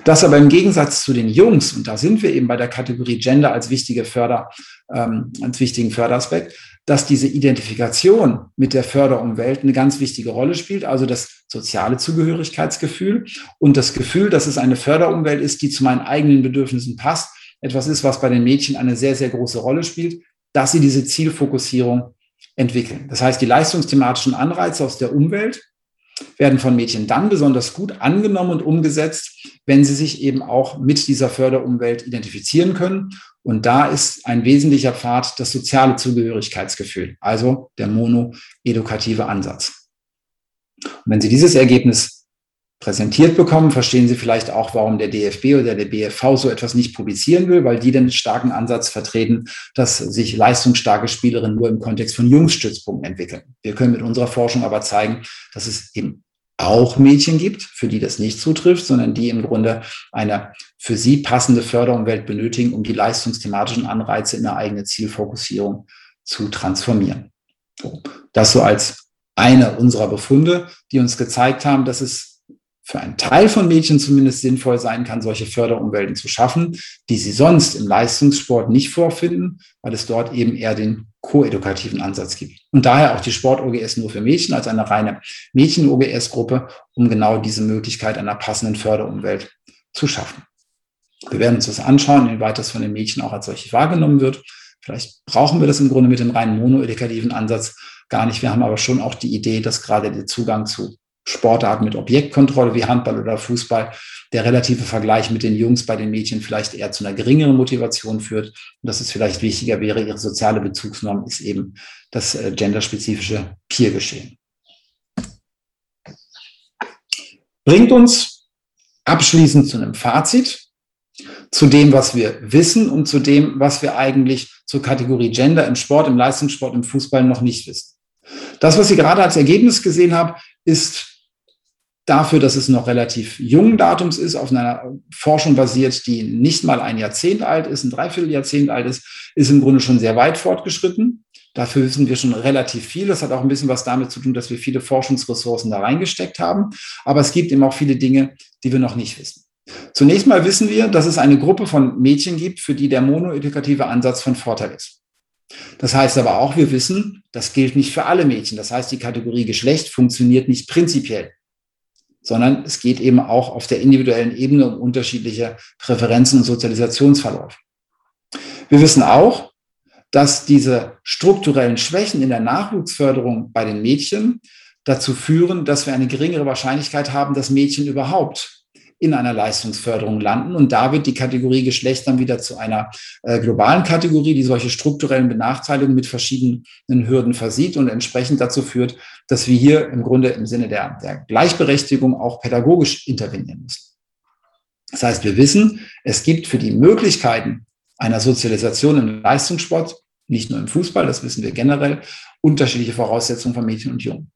Das aber im Gegensatz zu den Jungs, und da sind wir eben bei der Kategorie Gender als wichtige Förder, ähm, als wichtigen Förderaspekt, dass diese Identifikation mit der Förderumwelt eine ganz wichtige Rolle spielt, also das soziale Zugehörigkeitsgefühl und das Gefühl, dass es eine Förderumwelt ist, die zu meinen eigenen Bedürfnissen passt, etwas ist, was bei den Mädchen eine sehr, sehr große Rolle spielt, dass sie diese Zielfokussierung entwickeln. Das heißt, die leistungsthematischen Anreize aus der Umwelt werden von Mädchen dann besonders gut angenommen und umgesetzt, wenn sie sich eben auch mit dieser Förderumwelt identifizieren können. Und da ist ein wesentlicher Pfad das soziale Zugehörigkeitsgefühl, also der monoedukative Ansatz. Und wenn Sie dieses Ergebnis präsentiert bekommen, verstehen Sie vielleicht auch, warum der DFB oder der BFV so etwas nicht publizieren will, weil die den starken Ansatz vertreten, dass sich leistungsstarke Spielerinnen nur im Kontext von Jungsstützpunkten entwickeln. Wir können mit unserer Forschung aber zeigen, dass es eben auch Mädchen gibt, für die das nicht zutrifft, sondern die im Grunde eine für sie passende Förderumwelt benötigen, um die leistungsthematischen Anreize in eine eigene Zielfokussierung zu transformieren. Das so als eine unserer Befunde, die uns gezeigt haben, dass es für einen Teil von Mädchen zumindest sinnvoll sein kann, solche Förderumwelten zu schaffen, die sie sonst im Leistungssport nicht vorfinden, weil es dort eben eher den koedukativen Ansatz gibt. Und daher auch die Sport-OGS nur für Mädchen als eine reine Mädchen-OGS-Gruppe, um genau diese Möglichkeit einer passenden Förderumwelt zu schaffen. Wir werden uns das anschauen, inwieweit das von den Mädchen auch als solches wahrgenommen wird. Vielleicht brauchen wir das im Grunde mit dem reinen monoedukativen Ansatz gar nicht. Wir haben aber schon auch die Idee, dass gerade der Zugang zu Sportarten mit Objektkontrolle wie Handball oder Fußball, der relative Vergleich mit den Jungs bei den Mädchen vielleicht eher zu einer geringeren Motivation führt. Und dass es vielleicht wichtiger wäre, ihre soziale Bezugsnorm ist eben das äh, genderspezifische Peer-Geschehen. Bringt uns abschließend zu einem Fazit, zu dem, was wir wissen und zu dem, was wir eigentlich zur Kategorie Gender im Sport, im Leistungssport, im Fußball noch nicht wissen. Das, was Sie gerade als Ergebnis gesehen haben, ist dafür, dass es noch relativ jungen Datums ist, auf einer Forschung basiert, die nicht mal ein Jahrzehnt alt ist, ein Dreivierteljahrzehnt alt ist, ist im Grunde schon sehr weit fortgeschritten. Dafür wissen wir schon relativ viel. Das hat auch ein bisschen was damit zu tun, dass wir viele Forschungsressourcen da reingesteckt haben. Aber es gibt eben auch viele Dinge, die wir noch nicht wissen. Zunächst mal wissen wir, dass es eine Gruppe von Mädchen gibt, für die der monoedukative Ansatz von Vorteil ist. Das heißt aber auch, wir wissen, das gilt nicht für alle Mädchen. Das heißt, die Kategorie Geschlecht funktioniert nicht prinzipiell sondern es geht eben auch auf der individuellen Ebene um unterschiedliche Präferenzen und Sozialisationsverlauf. Wir wissen auch, dass diese strukturellen Schwächen in der Nachwuchsförderung bei den Mädchen dazu führen, dass wir eine geringere Wahrscheinlichkeit haben, dass Mädchen überhaupt in einer Leistungsförderung landen. Und da wird die Kategorie Geschlecht dann wieder zu einer äh, globalen Kategorie, die solche strukturellen Benachteiligungen mit verschiedenen Hürden versieht und entsprechend dazu führt, dass wir hier im Grunde im Sinne der, der Gleichberechtigung auch pädagogisch intervenieren müssen. Das heißt, wir wissen, es gibt für die Möglichkeiten einer Sozialisation im Leistungssport, nicht nur im Fußball, das wissen wir generell, unterschiedliche Voraussetzungen von Mädchen und Jungen.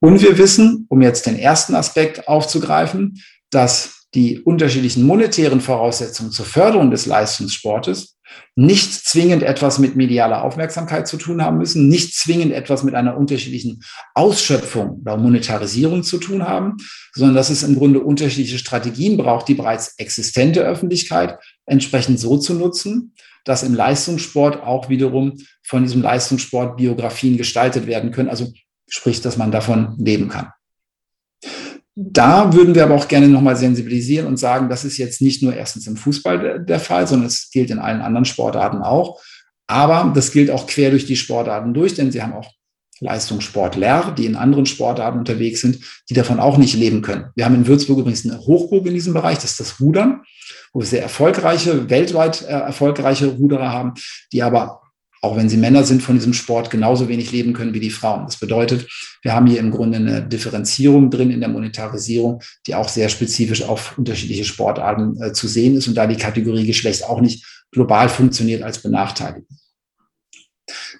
Und wir wissen, um jetzt den ersten Aspekt aufzugreifen, dass die unterschiedlichen monetären Voraussetzungen zur Förderung des Leistungssportes nicht zwingend etwas mit medialer Aufmerksamkeit zu tun haben müssen, nicht zwingend etwas mit einer unterschiedlichen Ausschöpfung oder Monetarisierung zu tun haben, sondern dass es im Grunde unterschiedliche Strategien braucht, die bereits existente Öffentlichkeit entsprechend so zu nutzen, dass im Leistungssport auch wiederum von diesem Leistungssport Biografien gestaltet werden können, also sprich, dass man davon leben kann. Da würden wir aber auch gerne nochmal sensibilisieren und sagen, das ist jetzt nicht nur erstens im Fußball der, Fall, sondern es gilt in allen anderen Sportarten auch. Aber das gilt auch quer durch die Sportarten durch, denn sie haben auch Leistungssportler, die in anderen Sportarten unterwegs sind, die davon auch nicht leben können. Wir haben in Würzburg übrigens eine Hochburg in diesem Bereich, das ist das Rudern, wo wir sehr erfolgreiche, weltweit äh, erfolgreiche Ruderer haben, die aber auch wenn sie Männer sind, von diesem Sport genauso wenig leben können wie die Frauen. Das bedeutet, wir haben hier im Grunde eine Differenzierung drin in der Monetarisierung, die auch sehr spezifisch auf unterschiedliche Sportarten äh, zu sehen ist und da die Kategorie Geschlecht auch nicht global funktioniert als Benachteiligung.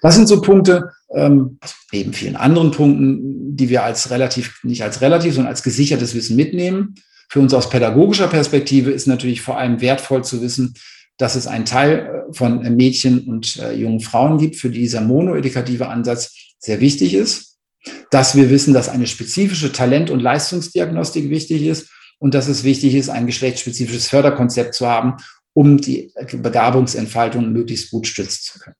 Das sind so Punkte, ähm, neben vielen anderen Punkten, die wir als relativ, nicht als relativ, sondern als gesichertes Wissen mitnehmen. Für uns aus pädagogischer Perspektive ist natürlich vor allem wertvoll zu wissen, dass es einen Teil äh, von äh, Mädchen und äh, jungen Frauen gibt, für die dieser monoedikative Ansatz sehr wichtig ist, dass wir wissen, dass eine spezifische Talent- und Leistungsdiagnostik wichtig ist und dass es wichtig ist, ein geschlechtsspezifisches Förderkonzept zu haben, um die Begabungsentfaltung möglichst gut stützen zu können.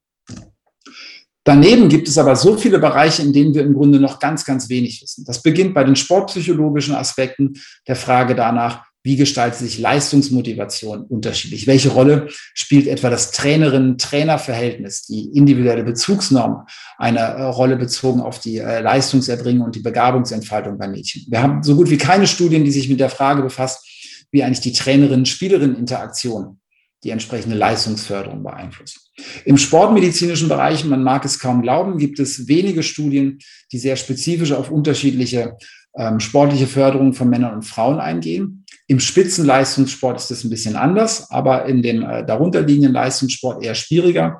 Daneben gibt es aber so viele Bereiche, in denen wir im Grunde noch ganz, ganz wenig wissen. Das beginnt bei den sportpsychologischen Aspekten der Frage danach, wie gestaltet sich Leistungsmotivation unterschiedlich? Welche Rolle spielt etwa das Trainerinnen-Trainer-Verhältnis, die individuelle Bezugsnorm, eine äh, Rolle bezogen auf die äh, Leistungserbringung und die Begabungsentfaltung bei Mädchen? Wir haben so gut wie keine Studien, die sich mit der Frage befasst, wie eigentlich die Trainerin-Spielerin-Interaktion die entsprechende Leistungsförderung beeinflussen. Im sportmedizinischen Bereich, man mag es kaum glauben, gibt es wenige Studien, die sehr spezifisch auf unterschiedliche ähm, sportliche Förderung von Männern und Frauen eingehen. Im Spitzenleistungssport ist das ein bisschen anders, aber in dem äh, darunterliegenden Leistungssport eher schwieriger.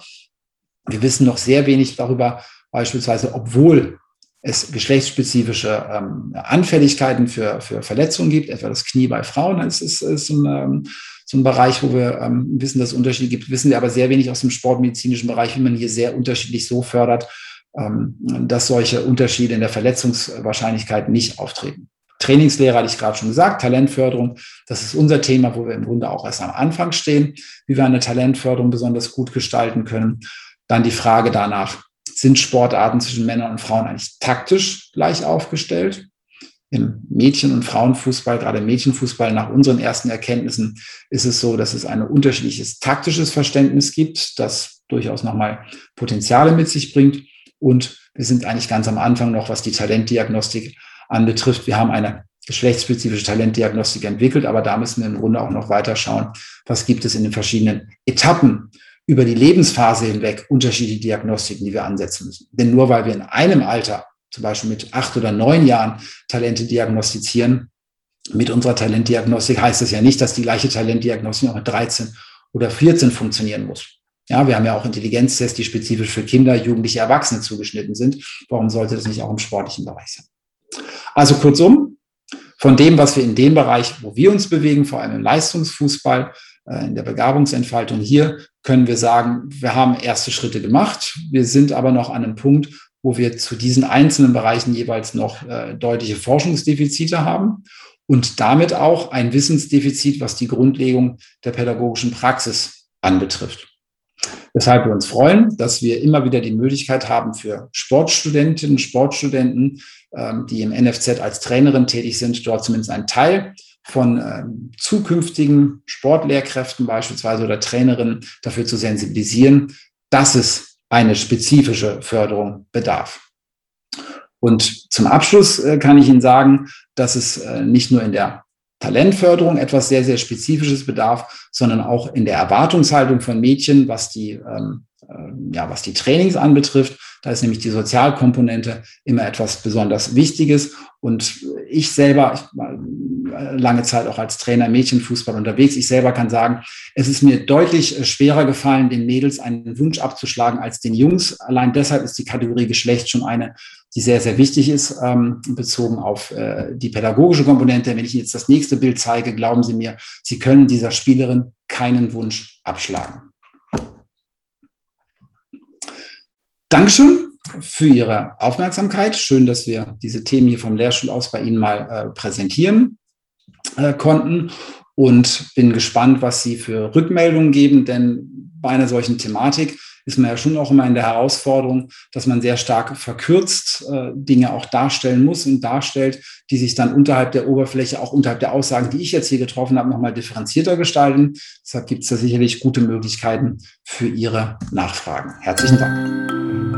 Wir wissen noch sehr wenig darüber, beispielsweise, obwohl es geschlechtsspezifische ähm, Anfälligkeiten für, für Verletzungen gibt, etwa das Knie bei Frauen. Das ist, ist ein, ähm, so ein Bereich, wo wir ähm, wissen, dass es Unterschiede gibt. Wissen wir aber sehr wenig aus dem sportmedizinischen Bereich, wie man hier sehr unterschiedlich so fördert, ähm, dass solche Unterschiede in der Verletzungswahrscheinlichkeit nicht auftreten. Trainingslehre hatte ich gerade schon gesagt, Talentförderung, das ist unser Thema, wo wir im Grunde auch erst am Anfang stehen, wie wir eine Talentförderung besonders gut gestalten können. Dann die Frage danach, sind Sportarten zwischen Männern und Frauen eigentlich taktisch gleich aufgestellt? Im Mädchen- und Frauenfußball, gerade im Mädchenfußball, nach unseren ersten Erkenntnissen ist es so, dass es ein unterschiedliches taktisches Verständnis gibt, das durchaus nochmal Potenziale mit sich bringt. Und wir sind eigentlich ganz am Anfang noch, was die Talentdiagnostik anbetrifft. Wir haben eine geschlechtsspezifische Talentdiagnostik entwickelt, aber da müssen wir im Grunde auch noch weiter schauen, was gibt es in den verschiedenen Etappen über die Lebensphase hinweg unterschiedliche Diagnostiken, die wir ansetzen müssen. Denn nur weil wir in einem Alter, zum Beispiel mit acht oder neun Jahren, Talente diagnostizieren, mit unserer Talentdiagnostik heißt das ja nicht, dass die gleiche Talentdiagnostik auch mit 13 oder 14 funktionieren muss. Ja, wir haben ja auch Intelligenztests, die spezifisch für Kinder, Jugendliche, Erwachsene zugeschnitten sind. Warum sollte das nicht auch im sportlichen Bereich sein? Also kurzum, von dem, was wir in dem Bereich, wo wir uns bewegen, vor allem im Leistungsfußball, äh, in der Begabungsentfaltung hier, können wir sagen, wir haben erste Schritte gemacht. Wir sind aber noch an einem Punkt, wo wir zu diesen einzelnen Bereichen jeweils noch äh, deutliche Forschungsdefizite haben und damit auch ein Wissensdefizit, was die Grundlegung der pädagogischen Praxis anbetrifft. Weshalb wir uns freuen, dass wir immer wieder die Möglichkeit haben für Sportstudentinnen, Sportstudenten, ähm, die im NFZ als Trainerin tätig sind, dort zumindest einen Teil von ähm, zukünftigen Sportlehrkräften beispielsweise oder Trainerinnen dafür zu sensibilisieren, dass es eine spezifische Förderung bedarf. Und zum Abschluss äh, kann ich Ihnen sagen, dass es äh, nicht nur in der Talentförderung etwas sehr, sehr Spezifisches bedarf, sondern auch in der Erwartungshaltung von Mädchen, was die, ähm, äh, ja, was die Trainings anbetrifft. Da ist nämlich die Sozialkomponente immer etwas besonders Wichtiges. Und ich selber, ich war lange Zeit auch als Trainer Mädchenfußball unterwegs, ich selber kann sagen, es ist mir deutlich äh, schwerer gefallen, den Mädels einen Wunsch abzuschlagen als den Jungs. Allein deshalb ist die Kategorie Geschlecht schon eine, die sehr, sehr wichtig ist, ähm, bezogen auf äh, die pädagogische Komponente. Wenn ich Ihnen jetzt das nächste Bild zeige, glauben Sie mir, Sie können dieser Spielerin keinen Wunsch abschlagen. Dankeschön für Ihre Aufmerksamkeit. Schön, dass wir diese Themen hier vom Lehrstuhl aus bei Ihnen mal äh, präsentieren äh, konnten und bin gespannt, was Sie für Rückmeldungen geben, denn bei einer solchen Thematik ist man ja schon auch immer in der Herausforderung, dass man sehr stark verkürzt äh, Dinge auch darstellen muss und darstellt, die sich dann unterhalb der Oberfläche, auch unterhalb der Aussagen, die ich jetzt hier getroffen habe, nochmal differenzierter gestalten. Deshalb gibt es da sicherlich gute Möglichkeiten für Ihre Nachfragen. Herzlichen Dank.